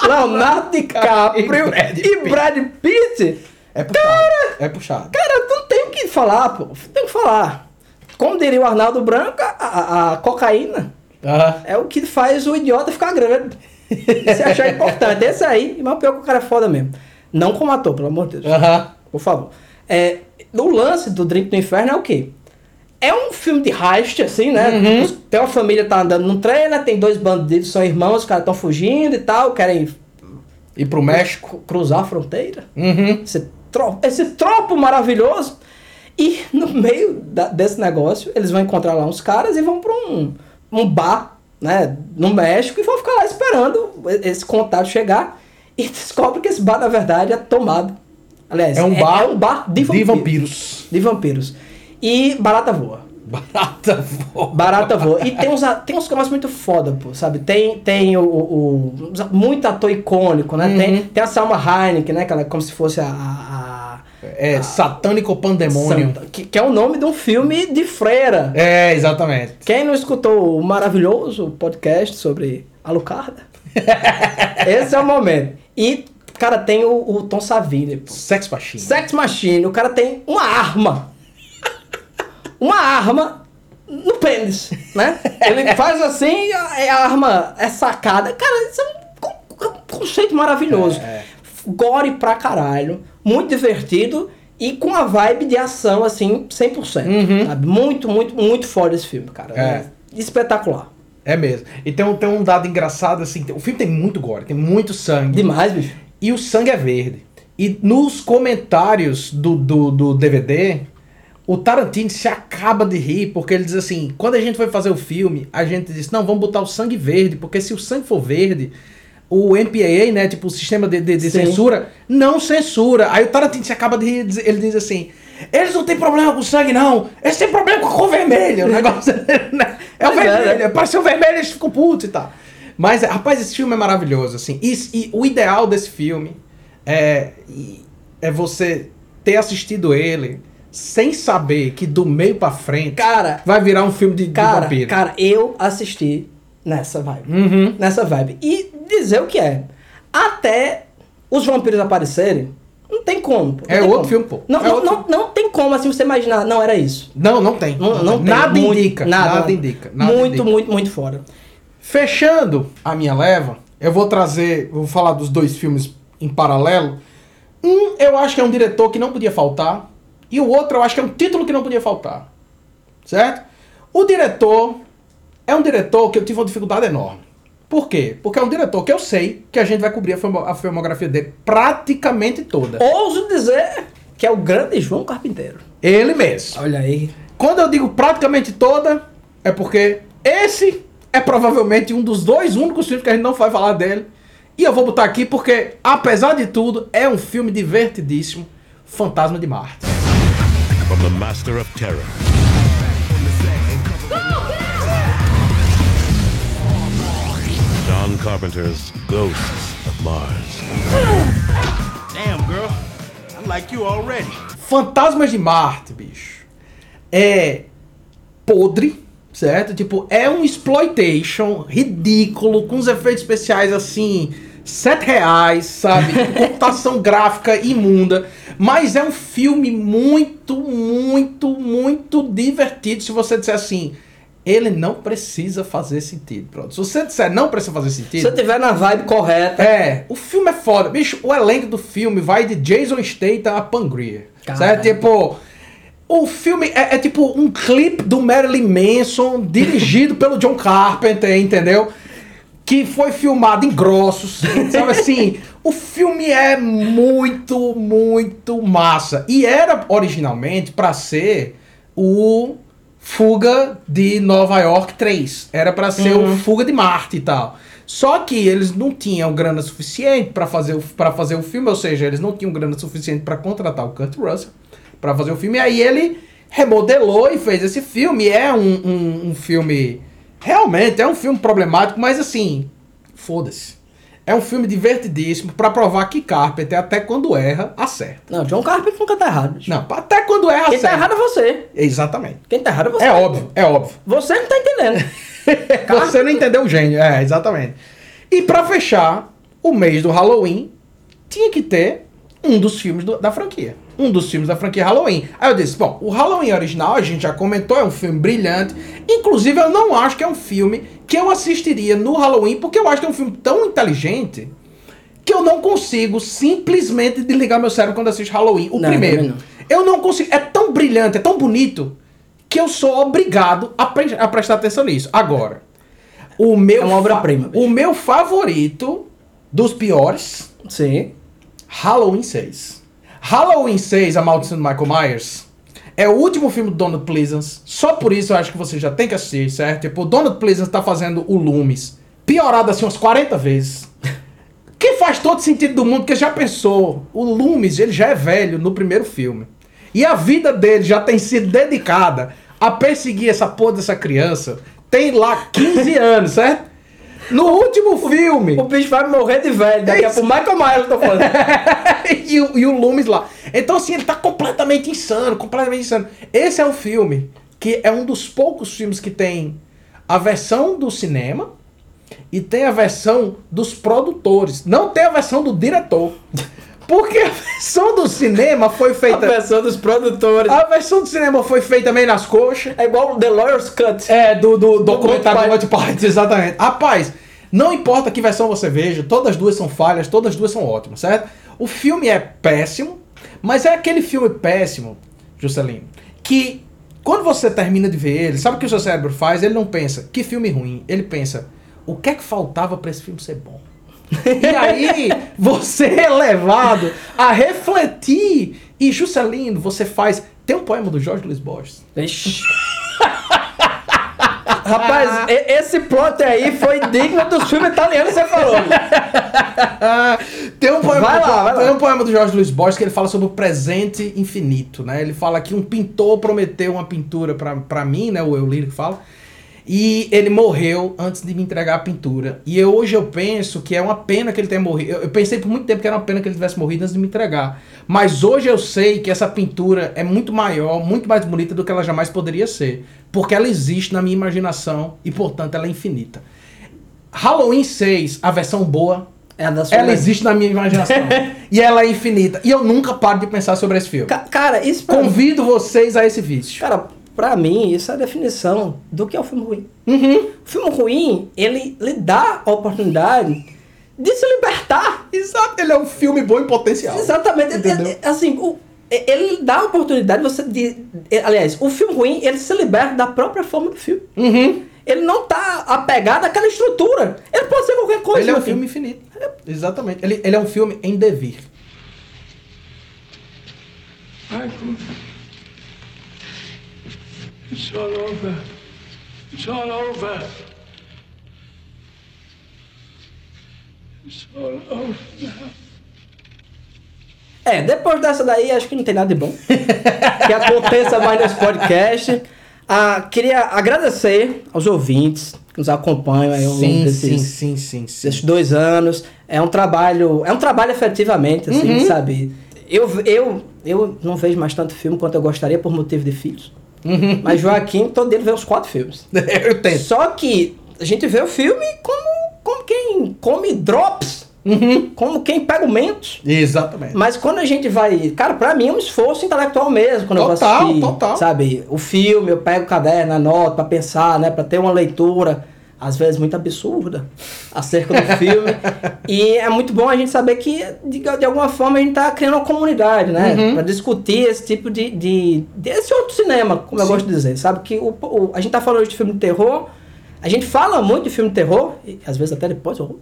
Leonardo DiCaprio E Brad Pitt. e Brad Pitt. É puxado. é puxado. Cara, tu não tem o que falar, pô. Tem que falar. Como diria o Arnaldo Branco, a, a- a cocaína é o que faz o idiota ficar grande. Se achar importante. Esse aí, mas pior que o cara é foda mesmo. Não como ator, pelo amor de Deus. Aham. Por favor. É, o lance do Drink do Inferno é o quê? É um filme de heist, assim, né? Uhum. Tem uma família tá andando num trem, né? Tem dois bandidos, são irmãos, os caras estão fugindo e tal, querem E pro México. cruzar a fronteira. Uhum. Esse, tro esse tropo maravilhoso. E no meio da- desse negócio, eles vão encontrar lá uns caras e vão pra um, um bar, né, no México, e vão ficar lá esperando esse contato chegar. E descobre que esse bar, na verdade, é tomado. Aliás, É um bar é um bar de de vampiros. vampiros. De vampiros. E barata voa. Barata voa. Barata voa. E tem uns, tem uns negócios muito foda, pô, sabe? Tem, tem o, o- o- muito ator icônico, né? Uhum. Tem, tem a Salma Hayek, né? Que ela é como se fosse a... a- É Satânico Pandemônio. Santa, que, que é o nome de um filme de freira. É, exatamente. Quem não escutou o maravilhoso podcast sobre Alucarda? Esse é o momento. E, cara, tem o, o Tom Savini, pô. Sex Machine. Sex Machine, o cara tem uma arma. Uma arma no pênis, né? Ele faz assim, a, a arma é sacada. Cara, isso é um con- con- conceito maravilhoso. É, Gore pra caralho, muito divertido e com a vibe de ação, assim, 100%. Sabe? Muito, muito, muito foda esse filme, cara. Uhum. É. É espetacular. É mesmo. E tem um, tem um dado engraçado, assim, o filme tem muito gore, tem muito sangue. Demais, bicho. E o sangue é verde. E nos comentários do, do, do DVD, o Tarantino se acaba de rir, porque ele diz assim: quando a gente foi fazer o filme, a gente disse, não, vamos botar o sangue verde, porque se o sangue for verde, o MPAA, né, tipo, o sistema de, de- de censura, não censura. Aí o Tarantino acaba de ele diz- assim. Eles não têm problema com sangue, não. Eles têm problema com a cor vermelha. O negócio né? é o é, vermelho. né? Apareceu vermelho, eles ficam putos e tal. Mas, rapaz, esse filme é maravilhoso, assim. E, e o ideal desse filme é, é você ter assistido ele sem saber que do meio pra frente Cara, vai virar um filme de, de cara, vampiro. cara, eu assisti nessa vibe. Uhum. Nessa vibe. E dizer o que é. Até os vampiros aparecerem, não tem como. pô. Não É tem outro como. filme, pô. Não, É não, não, não tem como assim você imaginar, não era isso. Não, não tem. Não, não tem. Nada Muito- indica. Nada, indica. nada muito, indica. muito, muito fora. Fechando a minha leva, eu vou trazer, vou falar dos dois filmes em paralelo. Um, eu acho que é um diretor que não podia faltar, e o outro eu acho que é um título que não podia faltar. Certo? O diretor é um diretor que eu tive uma dificuldade enorme. Por quê? Porque é um diretor que eu sei que a gente vai cobrir a filmo- a filmografia dele praticamente toda. Ouso dizer que é o grande João Carpinteiro. Ele mesmo. Olha aí. Quando eu digo praticamente toda, é porque esse é provavelmente um dos dois únicos filmes que a gente não vai falar dele. E eu vou botar aqui porque, apesar de tudo, é um filme divertidíssimo. Fantasma de Marte. From the master of terror. John Carpenter's Ghosts of Mars. Damn, girl. I like you already. Fantasmas de Marte, bicho. É podre, certo? Tipo, é um exploitation ridículo, com os efeitos especiais assim, sete reais, sabe? Com Computação gráfica imunda. Mas é um filme muito, muito, muito divertido. Se você disser assim, ele não precisa fazer sentido. Pronto. Se você disser não precisa fazer Se sentido. você tiver na vibe correta. É, o filme é foda. Bicho, o elenco do filme vai de Jason Statham a Pangria. Certo? Tipo, o filme é, é tipo um clipe do Marilyn Manson dirigido pelo John Carpenter, entendeu? Que foi filmado em grossos, sabe assim? O filme é muito, muito massa. E era originalmente pra ser o Fuga de Nova York 3. Era pra ser o Fuga de Marte e tal. Só que eles não tinham grana suficiente pra fazer o para fazer o filme, ou seja, eles não tinham grana suficiente pra contratar o Kurt Russell pra fazer o filme. E aí ele remodelou e fez esse filme. É um, um, um filme realmente é um filme problemático, mas assim, foda-se. É um filme divertidíssimo pra provar que Carpenter até quando erra acerta. Não, John Carpenter nunca tá errado. bicho. Não, até quando erra Quem tá acerta. errado é você. Exatamente. Quem tá errado é você. É óbvio, é óbvio. Você não tá entendendo. Você não entendeu o gênio, é, exatamente. E pra fechar, o mês do Halloween tinha que ter um dos filmes do- da franquia. Um dos filmes da franquia Halloween. Aí eu disse, bom, o Halloween original, a gente já comentou, é um filme brilhante. Inclusive, eu não acho que é um filme que eu assistiria no Halloween, porque eu acho que é um filme tão inteligente que eu não consigo simplesmente desligar meu cérebro quando assisto Halloween. O Não, primeiro. não. Eu não consigo. É tão brilhante, é tão bonito, que eu sou obrigado a, pre- a prestar atenção nisso. Agora, o meu É uma obra-prima, O meu favorito dos piores, Sim. Halloween 6. Halloween 6, A Maldição do Michael Myers, é o último filme do Donald Pleasance. Só por isso eu acho que você já tem que assistir, certo? Tipo, o Donald Pleasance tá fazendo o Loomis piorado assim umas 40 vezes. Que faz todo sentido do mundo, porque já pensou, o Loomis, ele já é velho no primeiro filme. E a vida dele já tem sido dedicada a perseguir essa porra dessa criança. Tem lá 15 anos, certo? No último filme. O bicho vai morrer de velho. Daqui a pouco, Michael Myers eu tô falando. e, o, e o Loomis lá. Então, assim, ele tá completamente insano, completamente insano. Esse é o filme que é um dos poucos filmes que tem a versão do cinema e tem a versão dos produtores. Não tem a versão do diretor. Porque a versão do cinema foi A feita. versão dos produtores. A versão do cinema foi feita meio nas coxas. É igual o The Lawyer's Cut. É, do, do documentário do Monty Python, exatamente. Rapaz, não importa que versão você veja, todas as duas são falhas, todas as duas são ótimas, certo? O filme é péssimo, mas é aquele filme péssimo, Juscelino, que quando você termina de ver ele, sabe o que o seu cérebro faz? Ele não pensa, que filme ruim. Ele pensa, o que é que faltava pra esse filme ser bom? E aí, você é levado a refletir. E Juscelino, você faz. Tem um poema do Jorge Luiz Borges. Ixi. Rapaz, e- esse plot aí foi digno dos filmes italianos que você falou. Tem um poema, Vai lá, vai lá. tem um poema do Jorge Luiz Borges que ele fala sobre o presente infinito, né? Ele fala que um pintor prometeu uma pintura pra, pra mim, né? O eu lírico fala. E ele morreu antes de me entregar a pintura. E eu- hoje eu penso que é uma pena que ele tenha morrido. Eu, eu pensei por muito tempo que era uma pena que ele tivesse morrido antes de me entregar. Mas hoje eu sei que essa pintura é muito maior, muito mais bonita do que ela jamais poderia ser. Porque ela existe na minha imaginação e, portanto, ela é infinita. Halloween 6, a versão boa, É a da sua ela existe na minha imaginação. e ela é infinita. E eu nunca paro de pensar sobre esse filme. Ca- Cara, isso pra Convido vocês a esse vício. Cara, pra mim, isso é a definição do que é o filme ruim. O filme ruim, ele lhe dá a oportunidade de se libertar. Exato, ele é um filme bom em potencial. Exatamente. Ele- Entendeu? ele- assim, o- ele dá a oportunidade de você de, Aliás, o filme ruim, ele se liberta da própria forma do filme. Uhum. Ele não tá apegado àquela estrutura. Ele pode ser qualquer coisa. Ele é um filme infinito. Exatamente. Ele, ele é um filme em devir. Michael, it's all over. It's all over. It's all over now. É, depois dessa daí, acho que não tem nada de bom. que aconteça mais nesse podcast. Ah, queria agradecer aos ouvintes que nos acompanham aí ao longo Sim, desses, sim, sim, sim, sim. desses dois anos. É um trabalho, é um trabalho efetivamente, assim, Uhum. sabe? Eu, eu, eu não vejo mais tanto filme quanto eu gostaria por motivo de filhos. Uhum. Mas Joaquim, todo dia vê os quatro filmes. eu tento. Só que a gente vê o filme como, como quem come drops, Uhum. como quem pega o mentos. Exatamente. Mas quando a gente vai. Cara, pra mim é um esforço intelectual mesmo. Quando eu vou Total, assistir, total. Sabe? O filme, eu pego o caderno, anoto pra pensar, né? Pra ter uma leitura, às vezes muito absurda, acerca do filme. e é muito bom a gente saber que, de, de alguma forma, a gente tá criando uma comunidade, né? Uhum. Pra discutir esse tipo de. de desse outro cinema, como eu Sim. gosto de dizer. Sabe? Que o, o- a gente tá falando de filme de terror. A gente fala muito de filme de terror, e às vezes até depois horror.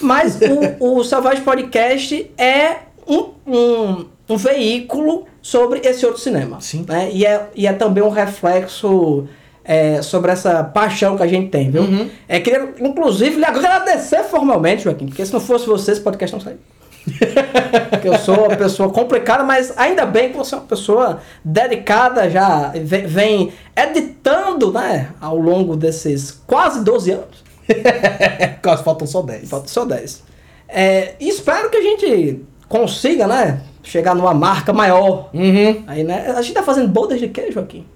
Mas o, o Savage Podcast é um, um, um veículo sobre esse outro cinema. Sim. Né? E, é, e é também um reflexo é, sobre essa paixão que a gente tem, viu? Uhum. É, queria, inclusive, lhe agradecer formalmente, Joaquim, porque se não fosse você, esse podcast não sairia. Porque eu sou uma pessoa complicada, mas ainda bem que você é uma pessoa dedicada, já ve- vem editando, né, ao longo desses quase 12 anos. Quase faltam só 10. Falta só 10. É, e espero que a gente consiga, né? Chegar numa marca maior. Uhum. Aí, né? A gente tá fazendo bodas de queijo aqui.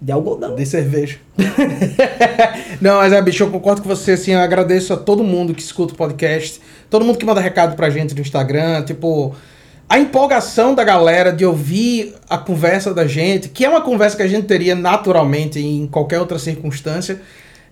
De algodão. De cerveja. Não, mas é, bicho, eu concordo com você, assim, eu agradeço a todo mundo que escuta o podcast, todo mundo que manda recado pra gente no Instagram, tipo, a empolgação da galera de ouvir a conversa da gente, que é uma conversa que a gente teria naturalmente em qualquer outra circunstância,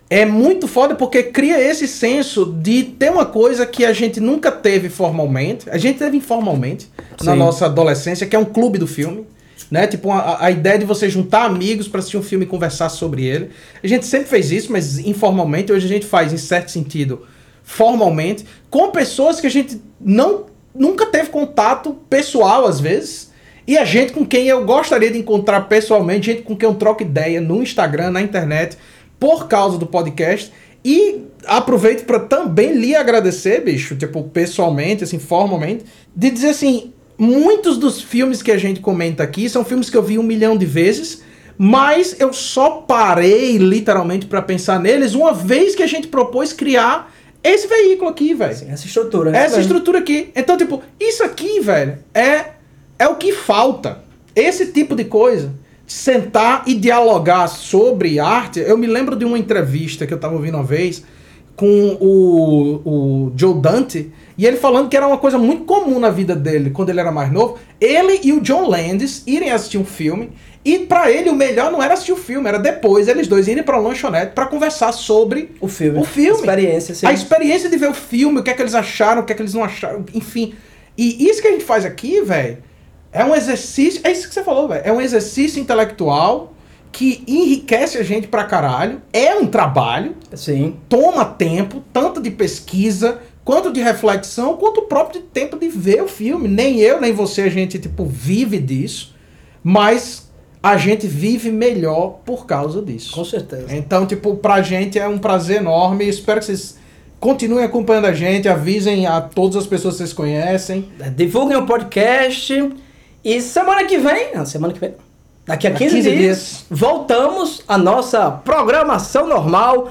é muito foda porque cria esse senso de ter uma coisa que a gente nunca teve formalmente, a gente teve informalmente na Sim. nossa adolescência, que é um clube do filme. Né? Tipo, a, a ideia de você juntar amigos pra assistir um filme e conversar sobre ele. A gente sempre fez isso, mas informalmente. Hoje a gente faz, em certo sentido, formalmente, com pessoas que a gente não nunca teve contato pessoal, às vezes. E a gente com quem eu gostaria de encontrar pessoalmente, gente com quem eu troco ideia no Instagram, na internet, por causa do podcast. E aproveito para também lhe agradecer, bicho, tipo, pessoalmente, assim, formalmente, de dizer assim, muitos dos filmes que a gente comenta aqui são filmes que eu vi um milhão de vezes, mas eu só parei literalmente para pensar neles uma vez que a gente propôs criar esse veículo aqui, velho. Essa estrutura. né? Essa estrutura aqui. Então, tipo, isso aqui, velho, é, é o que falta. Esse tipo de coisa. Sentar e dialogar sobre arte. Eu me lembro de uma entrevista que eu tava ouvindo uma vez com o, o Joe Dante. E ele falando que era uma coisa muito comum na vida dele, quando ele era mais novo. Ele e o John Landis irem assistir um filme. E pra ele o melhor não era assistir o filme, era depois eles dois irem pra lanchonete pra conversar sobre O filme. o filme. Experiência, sim. A experiência de ver o filme, o que é que eles acharam, o que é que eles não acharam, enfim. E isso que a gente faz aqui, velho, é um exercício. É isso que você falou, velho. É um exercício intelectual que enriquece a gente pra caralho. É um trabalho. Sim. Toma tempo, tanto de pesquisa, quanto de reflexão, quanto o próprio tempo de ver o filme. Nem eu, nem você, a gente, tipo, vive disso. Mas a gente vive melhor por causa disso. Com certeza. Então, tipo, pra gente é um prazer enorme. Espero que vocês continuem acompanhando a gente, avisem a todas as pessoas que vocês conhecem. Divulguem o podcast. E semana que vem. Não, semana que vem. Daqui a Daqui 15, 15 dias, dias. voltamos à nossa programação normal.